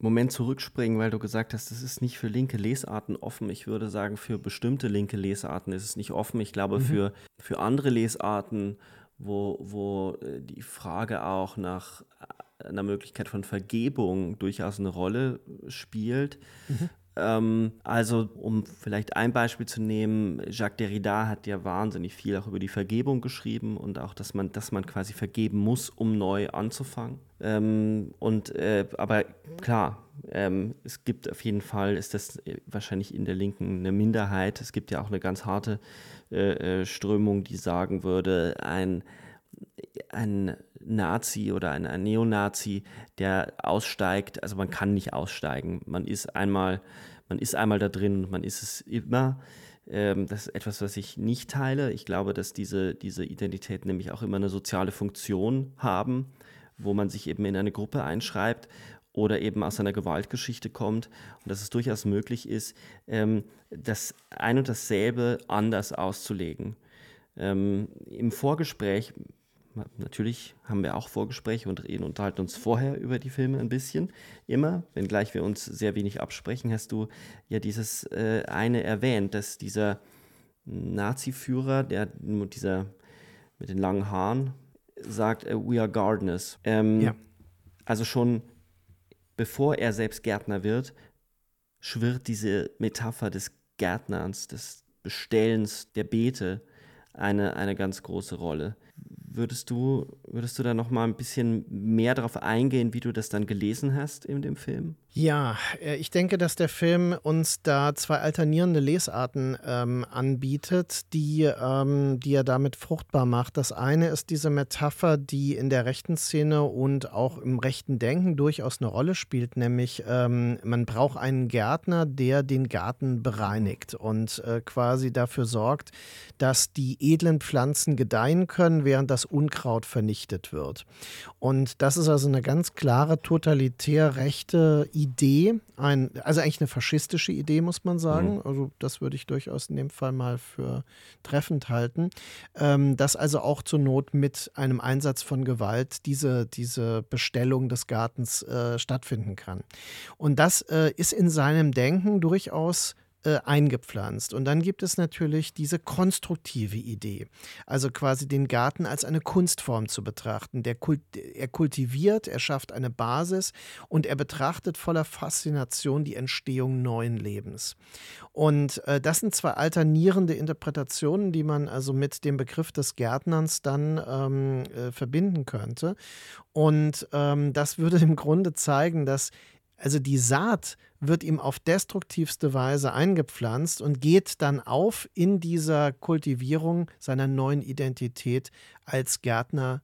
Moment zurückspringen, weil du gesagt hast, das ist nicht für linke Lesarten offen. Ich würde sagen, für bestimmte linke Lesarten ist es nicht offen. Ich glaube, mhm. für, für andere Lesarten, wo, wo äh, die Frage auch nach einer Möglichkeit von Vergebung durchaus eine Rolle spielt, mhm. Ähm, also, um vielleicht ein Beispiel zu nehmen, Jacques Derrida hat ja wahnsinnig viel auch über die Vergebung geschrieben und auch, dass man, dass man quasi vergeben muss, um neu anzufangen. Ähm, und äh, aber klar, ähm, es gibt auf jeden Fall, ist das wahrscheinlich in der Linken eine Minderheit. Es gibt ja auch eine ganz harte äh, äh Strömung, die sagen würde, ein, ein Nazi oder ein, ein Neonazi, der aussteigt, also man kann nicht aussteigen. Man ist einmal, man ist einmal da drin und man ist es immer. Ähm, das ist etwas, was ich nicht teile. Ich glaube, dass diese, diese Identitäten nämlich auch immer eine soziale Funktion haben, wo man sich eben in eine Gruppe einschreibt oder eben aus einer Gewaltgeschichte kommt und dass es durchaus möglich ist, ähm, das ein und dasselbe anders auszulegen. Ähm, Im Vorgespräch Natürlich haben wir auch Vorgespräche und reden, unterhalten uns vorher über die Filme ein bisschen. Immer, wenngleich wir uns sehr wenig absprechen, hast du ja dieses äh, eine erwähnt, dass dieser Nazi-Führer, der dieser mit den langen Haaren, sagt, uh, we are gardeners. Ähm, ja. Also schon bevor er selbst Gärtner wird, schwirrt diese Metapher des Gärtnerns, des Bestellens der Beete eine, eine ganz große Rolle würdest du, würdest du da noch mal ein bisschen mehr darauf eingehen, wie du das dann gelesen hast in dem Film? Ja, äh, ich denke, dass der Film uns da zwei alternierende Lesarten ähm, anbietet, die, ähm, die er damit fruchtbar macht. Das eine ist diese Metapher, die in der rechten Szene und auch im rechten Denken durchaus eine Rolle spielt, nämlich ähm, man braucht einen Gärtner, der den Garten bereinigt und äh, quasi dafür sorgt, dass die edlen Pflanzen gedeihen können, während das Unkraut vernichtet wird. Und das ist also eine ganz klare totalitär rechte Idee, ein, also eigentlich eine faschistische Idee, muss man sagen. Mhm. Also das würde ich durchaus in dem Fall mal für treffend halten, ähm, dass also auch zur Not mit einem Einsatz von Gewalt diese, diese Bestellung des Gartens äh, stattfinden kann. Und das äh, ist in seinem Denken durchaus äh, eingepflanzt. Und dann gibt es natürlich diese konstruktive Idee, also quasi den Garten als eine Kunstform zu betrachten. Der Kult er kultiviert, er schafft eine Basis und er betrachtet voller Faszination die Entstehung neuen Lebens. Und äh, das sind zwei alternierende Interpretationen, die man also mit dem Begriff des Gärtnerns dann ähm, äh, verbinden könnte. Und ähm, das würde im Grunde zeigen, dass also die Saat wird ihm auf destruktivste Weise eingepflanzt und geht dann auf in dieser Kultivierung seiner neuen Identität als Gärtner,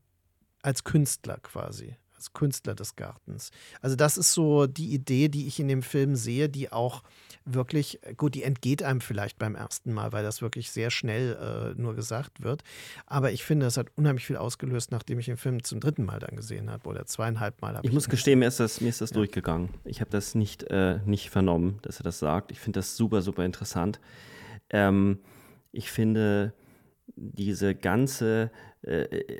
als Künstler quasi als Künstler des Gartens. Also das ist so die Idee, die ich in dem Film sehe, die auch wirklich, gut, die entgeht einem vielleicht beim ersten Mal, weil das wirklich sehr schnell äh, nur gesagt wird. Aber ich finde, es hat unheimlich viel ausgelöst, nachdem ich den Film zum dritten Mal dann gesehen habe oder zweieinhalb Mal. Ich, ich muss gestehen, mir ist das, mir ist das ja. durchgegangen. Ich habe das nicht, äh, nicht vernommen, dass er das sagt. Ich finde das super, super interessant. Ähm, ich finde diese ganze äh,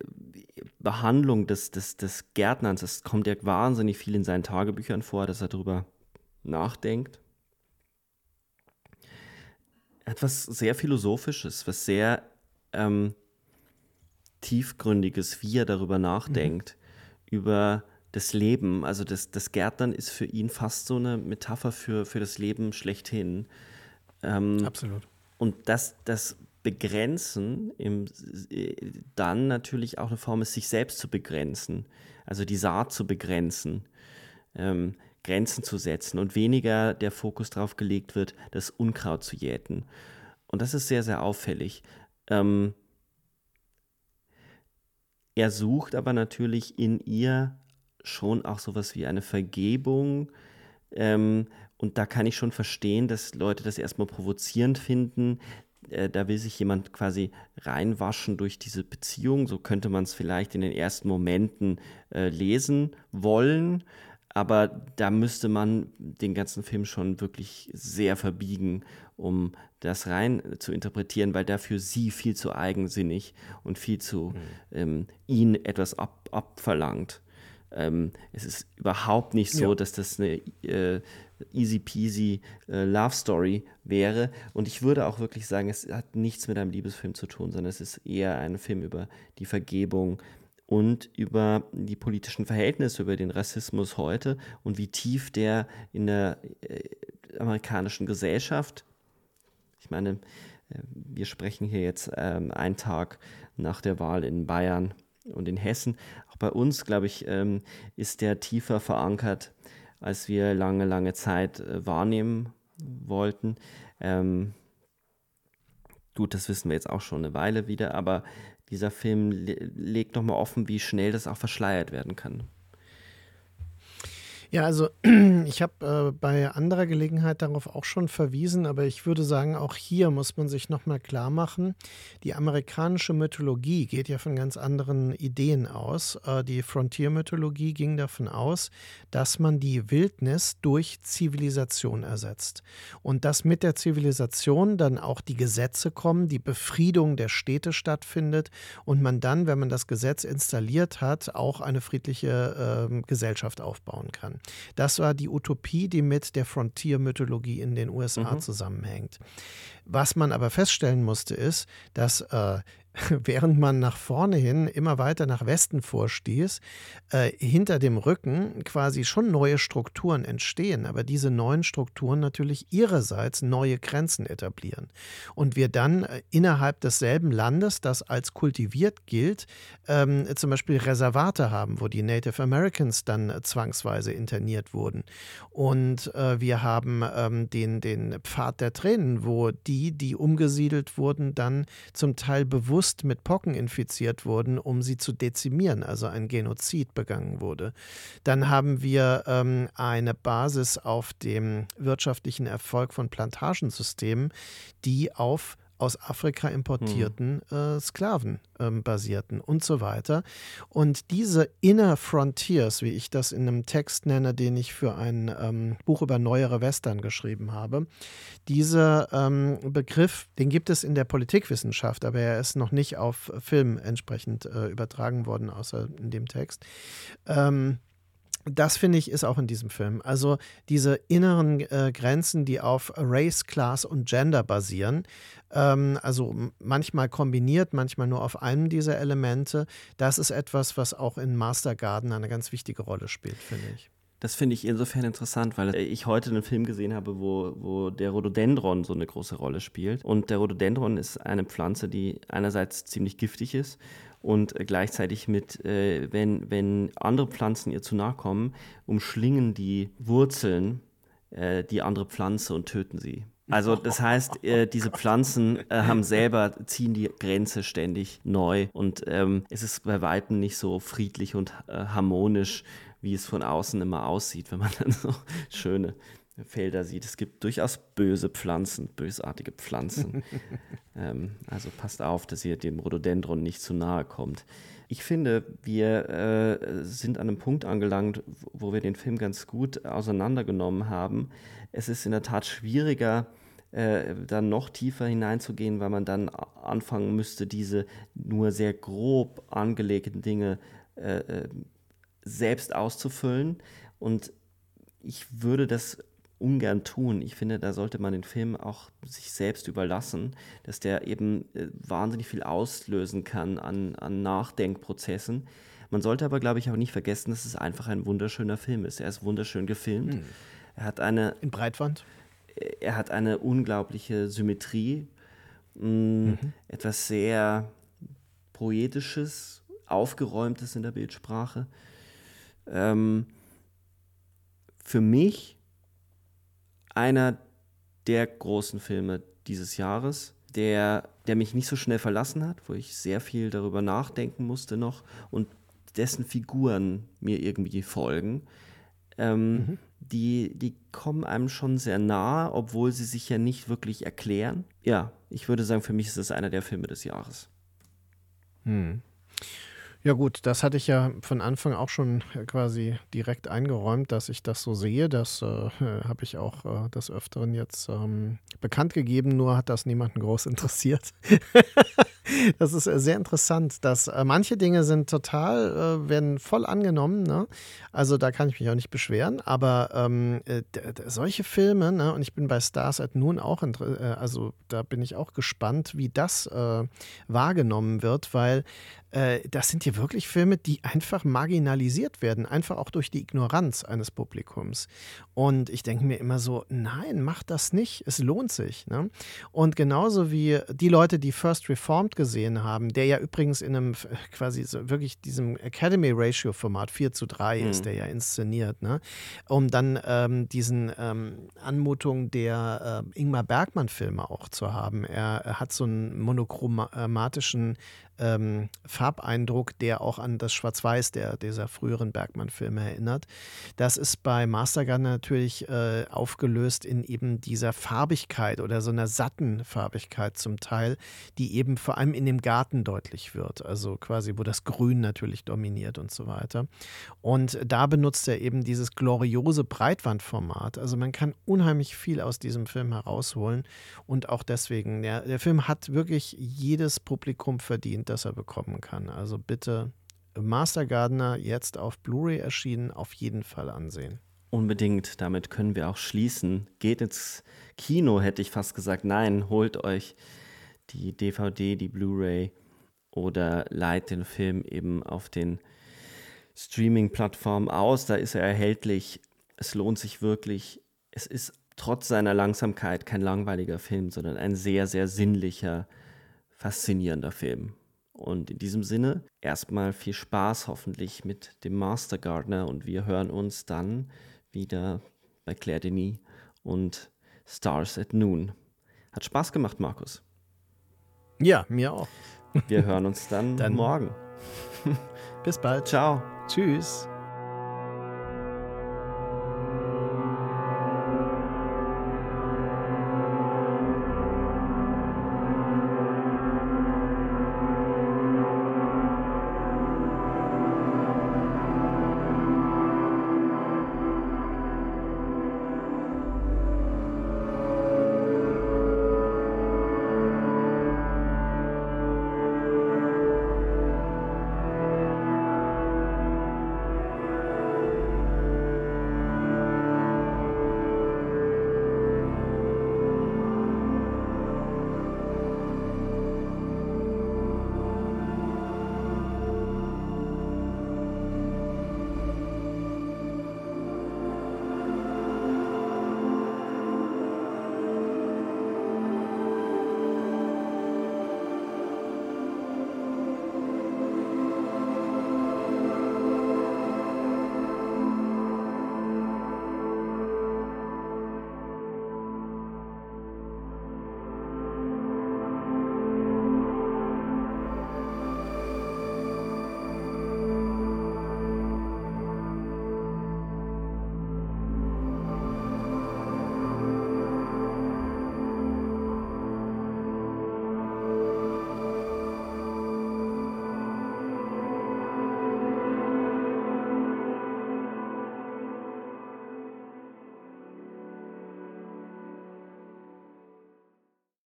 Behandlung des, des, des Gärtnerns, das kommt ja wahnsinnig viel in seinen Tagebüchern vor, dass er darüber nachdenkt. Etwas sehr Philosophisches, was sehr ähm, Tiefgründiges, wie er darüber nachdenkt, mhm. über das Leben. Also das, das Gärtnern ist für ihn fast so eine Metapher für, für das Leben schlechthin. Ähm, Absolut. Und das, das Begrenzen im, äh, dann natürlich auch eine Form ist, sich selbst zu begrenzen, also die Saat zu begrenzen, ähm, Grenzen zu setzen und weniger der Fokus darauf gelegt wird, das Unkraut zu jäten. Und das ist sehr, sehr auffällig. Ähm, er sucht aber natürlich in ihr schon auch sowas wie eine Vergebung. Ähm, und da kann ich schon verstehen, dass Leute das erstmal provozierend finden, äh, da will sich jemand quasi reinwaschen durch diese Beziehung. So könnte man es vielleicht in den ersten Momenten äh, lesen wollen. Aber da müsste man den ganzen Film schon wirklich sehr verbiegen, um das rein zu interpretieren, weil dafür sie viel zu eigensinnig und viel zu mhm. ähm, ihn etwas ab, abverlangt. Ähm, es ist überhaupt nicht so, ja. dass das eine äh, easy peasy äh, Love Story wäre. Und ich würde auch wirklich sagen, es hat nichts mit einem Liebesfilm zu tun, sondern es ist eher ein Film über die Vergebung und über die politischen Verhältnisse, über den Rassismus heute und wie tief der in der äh, amerikanischen Gesellschaft, ich meine, äh, wir sprechen hier jetzt ähm, einen Tag nach der Wahl in Bayern und in Hessen. Bei uns, glaube ich, ähm, ist der tiefer verankert als wir lange, lange Zeit äh, wahrnehmen wollten. Ähm, gut, das wissen wir jetzt auch schon eine Weile wieder, aber dieser Film le legt nochmal offen, wie schnell das auch verschleiert werden kann. Ja, also (clears throat) ich habe äh, bei anderer Gelegenheit darauf auch schon verwiesen, aber ich würde sagen, auch hier muss man sich nochmal klar machen, die amerikanische Mythologie geht ja von ganz anderen Ideen aus. Äh, die Frontier-Mythologie ging davon aus, dass man die Wildnis durch Zivilisation ersetzt und dass mit der Zivilisation dann auch die Gesetze kommen, die Befriedung der Städte stattfindet und man dann, wenn man das Gesetz installiert hat, auch eine friedliche äh, Gesellschaft aufbauen kann. Das war die Utopie, die mit der Frontier-Mythologie in den USA mhm. zusammenhängt. Was man aber feststellen musste, ist, dass äh, (laughs) während man nach vorne hin immer weiter nach Westen vorstieß, äh, hinter dem Rücken quasi schon neue Strukturen entstehen, aber diese neuen Strukturen natürlich ihrerseits neue Grenzen etablieren. Und wir dann äh, innerhalb desselben Landes, das als kultiviert gilt, ähm, zum Beispiel Reservate haben, wo die Native Americans dann äh, zwangsweise interniert wurden. Und äh, wir haben ähm, den, den Pfad der Tränen, wo die, die umgesiedelt wurden, dann zum Teil bewusst bewusst mit Pocken infiziert wurden, um sie zu dezimieren, also ein Genozid begangen wurde. Dann haben wir ähm, eine Basis auf dem wirtschaftlichen Erfolg von Plantagensystemen, die auf aus Afrika importierten hm. äh, Sklaven ähm, basierten und so weiter. Und diese Inner Frontiers, wie ich das in einem Text nenne, den ich für ein ähm, Buch über neuere Western geschrieben habe, dieser ähm, Begriff, den gibt es in der Politikwissenschaft, aber er ist noch nicht auf Film entsprechend äh, übertragen worden, außer in dem Text. Ähm, das finde ich ist auch in diesem Film. Also diese inneren äh, Grenzen, die auf Race, Class und Gender basieren, also manchmal kombiniert, manchmal nur auf einem dieser Elemente, das ist etwas, was auch in Master Garden eine ganz wichtige Rolle spielt, finde ich. Das finde ich insofern interessant, weil ich heute einen Film gesehen habe, wo, wo der Rhododendron so eine große Rolle spielt. Und der Rhododendron ist eine Pflanze, die einerseits ziemlich giftig ist und gleichzeitig mit, äh, wenn, wenn andere Pflanzen ihr zu nahe kommen, umschlingen die Wurzeln äh, die andere Pflanze und töten sie. Also das heißt, äh, diese Pflanzen äh, haben selber, ziehen die Grenze ständig neu und ähm, es ist bei Weitem nicht so friedlich und äh, harmonisch, wie es von außen immer aussieht, wenn man dann so (laughs) schöne Felder sieht. Es gibt durchaus böse Pflanzen, bösartige Pflanzen. (laughs) ähm, also passt auf, dass ihr dem Rhododendron nicht zu nahe kommt. Ich finde, wir äh, sind an einem Punkt angelangt, wo wir den Film ganz gut auseinandergenommen haben. Es ist in der Tat schwieriger, äh, dann noch tiefer hineinzugehen, weil man dann anfangen müsste, diese nur sehr grob angelegten Dinge äh, äh selbst auszufüllen. Und ich würde das ungern tun. Ich finde, da sollte man den Film auch sich selbst überlassen, dass der eben äh, wahnsinnig viel auslösen kann an, an Nachdenkprozessen. Man sollte aber, glaube ich, auch nicht vergessen, dass es einfach ein wunderschöner Film ist. Er ist wunderschön gefilmt. Mhm. Er hat eine. In Breitwand? Er hat eine unglaubliche Symmetrie. Mh, mm, mhm. Etwas sehr Poetisches, Aufgeräumtes in der Bildsprache. Ähm, für mich einer der großen Filme dieses Jahres, der, der mich nicht so schnell verlassen hat, wo ich sehr viel darüber nachdenken musste noch und dessen Figuren mir irgendwie folgen. Ähm, mhm. Die, die kommen einem schon sehr nahe, obwohl sie sich ja nicht wirklich erklären. Ja, ich würde sagen, für mich ist es einer der Filme des Jahres. Hm. Ja gut, das hatte ich ja von Anfang auch schon äh, quasi direkt eingeräumt, dass ich das so sehe. Das äh, (laughs) habe ich auch äh, des Öfteren jetzt ähm, bekannt gegeben, nur hat das niemanden groß (laughs) interessiert. (laughs) das ist äh, sehr interessant, dass äh, manche Dinge sind total, äh, werden voll angenommen. Ne? Also da kann ich mich auch nicht beschweren, aber ähm, solche Filme, ne? und ich bin bei Stars at Noon auch, also da bin ich auch gespannt, wie das wahrgenommen wird, weil äh, das sind hier wirklich Filme, die einfach marginalisiert werden, einfach auch durch die Ignoranz eines Publikums. Und ich denke mir immer so, nein, mach das nicht, es lohnt sich. Ne? Und genauso wie die Leute, die First Reformed gesehen haben, der ja übrigens in einem quasi so wirklich diesem Academy Ratio Format 4 zu 3 mhm. ist, der ja inszeniert, ne? um dann ähm, diesen ähm, Anmutungen der äh, Ingmar Bergmann Filme auch zu haben. Er, er hat so einen monochromatischen ähm, Farbeindruck, der auch an das Schwarz-Weiß der, dieser früheren Bergmann-Filme erinnert. Das ist bei Mastergun natürlich äh, aufgelöst in eben dieser Farbigkeit oder so einer satten Farbigkeit zum Teil, die eben vor allem in dem Garten deutlich wird. Also quasi, wo das Grün natürlich dominiert und so weiter. Und da benutzt er eben dieses gloriose Breitwandformat. Also man kann unheimlich viel aus diesem Film herausholen und auch deswegen, der, der Film hat wirklich jedes Publikum verdient das er bekommen kann. Also bitte Master Gardener jetzt auf Blu-ray erschienen, auf jeden Fall ansehen. Unbedingt, damit können wir auch schließen. Geht ins Kino, hätte ich fast gesagt. Nein, holt euch die DVD, die Blu-ray oder leiht den Film eben auf den Streaming-Plattformen aus. Da ist er erhältlich. Es lohnt sich wirklich. Es ist trotz seiner Langsamkeit kein langweiliger Film, sondern ein sehr, sehr sinnlicher, faszinierender Film. Und in diesem Sinne erstmal viel Spaß hoffentlich mit dem Master Gardener und wir hören uns dann wieder bei Claire Denis und Stars at Noon. Hat Spaß gemacht, Markus. Ja, mir auch. Wir hören uns dann, (laughs) dann morgen. Bis bald. Ciao. Tschüss.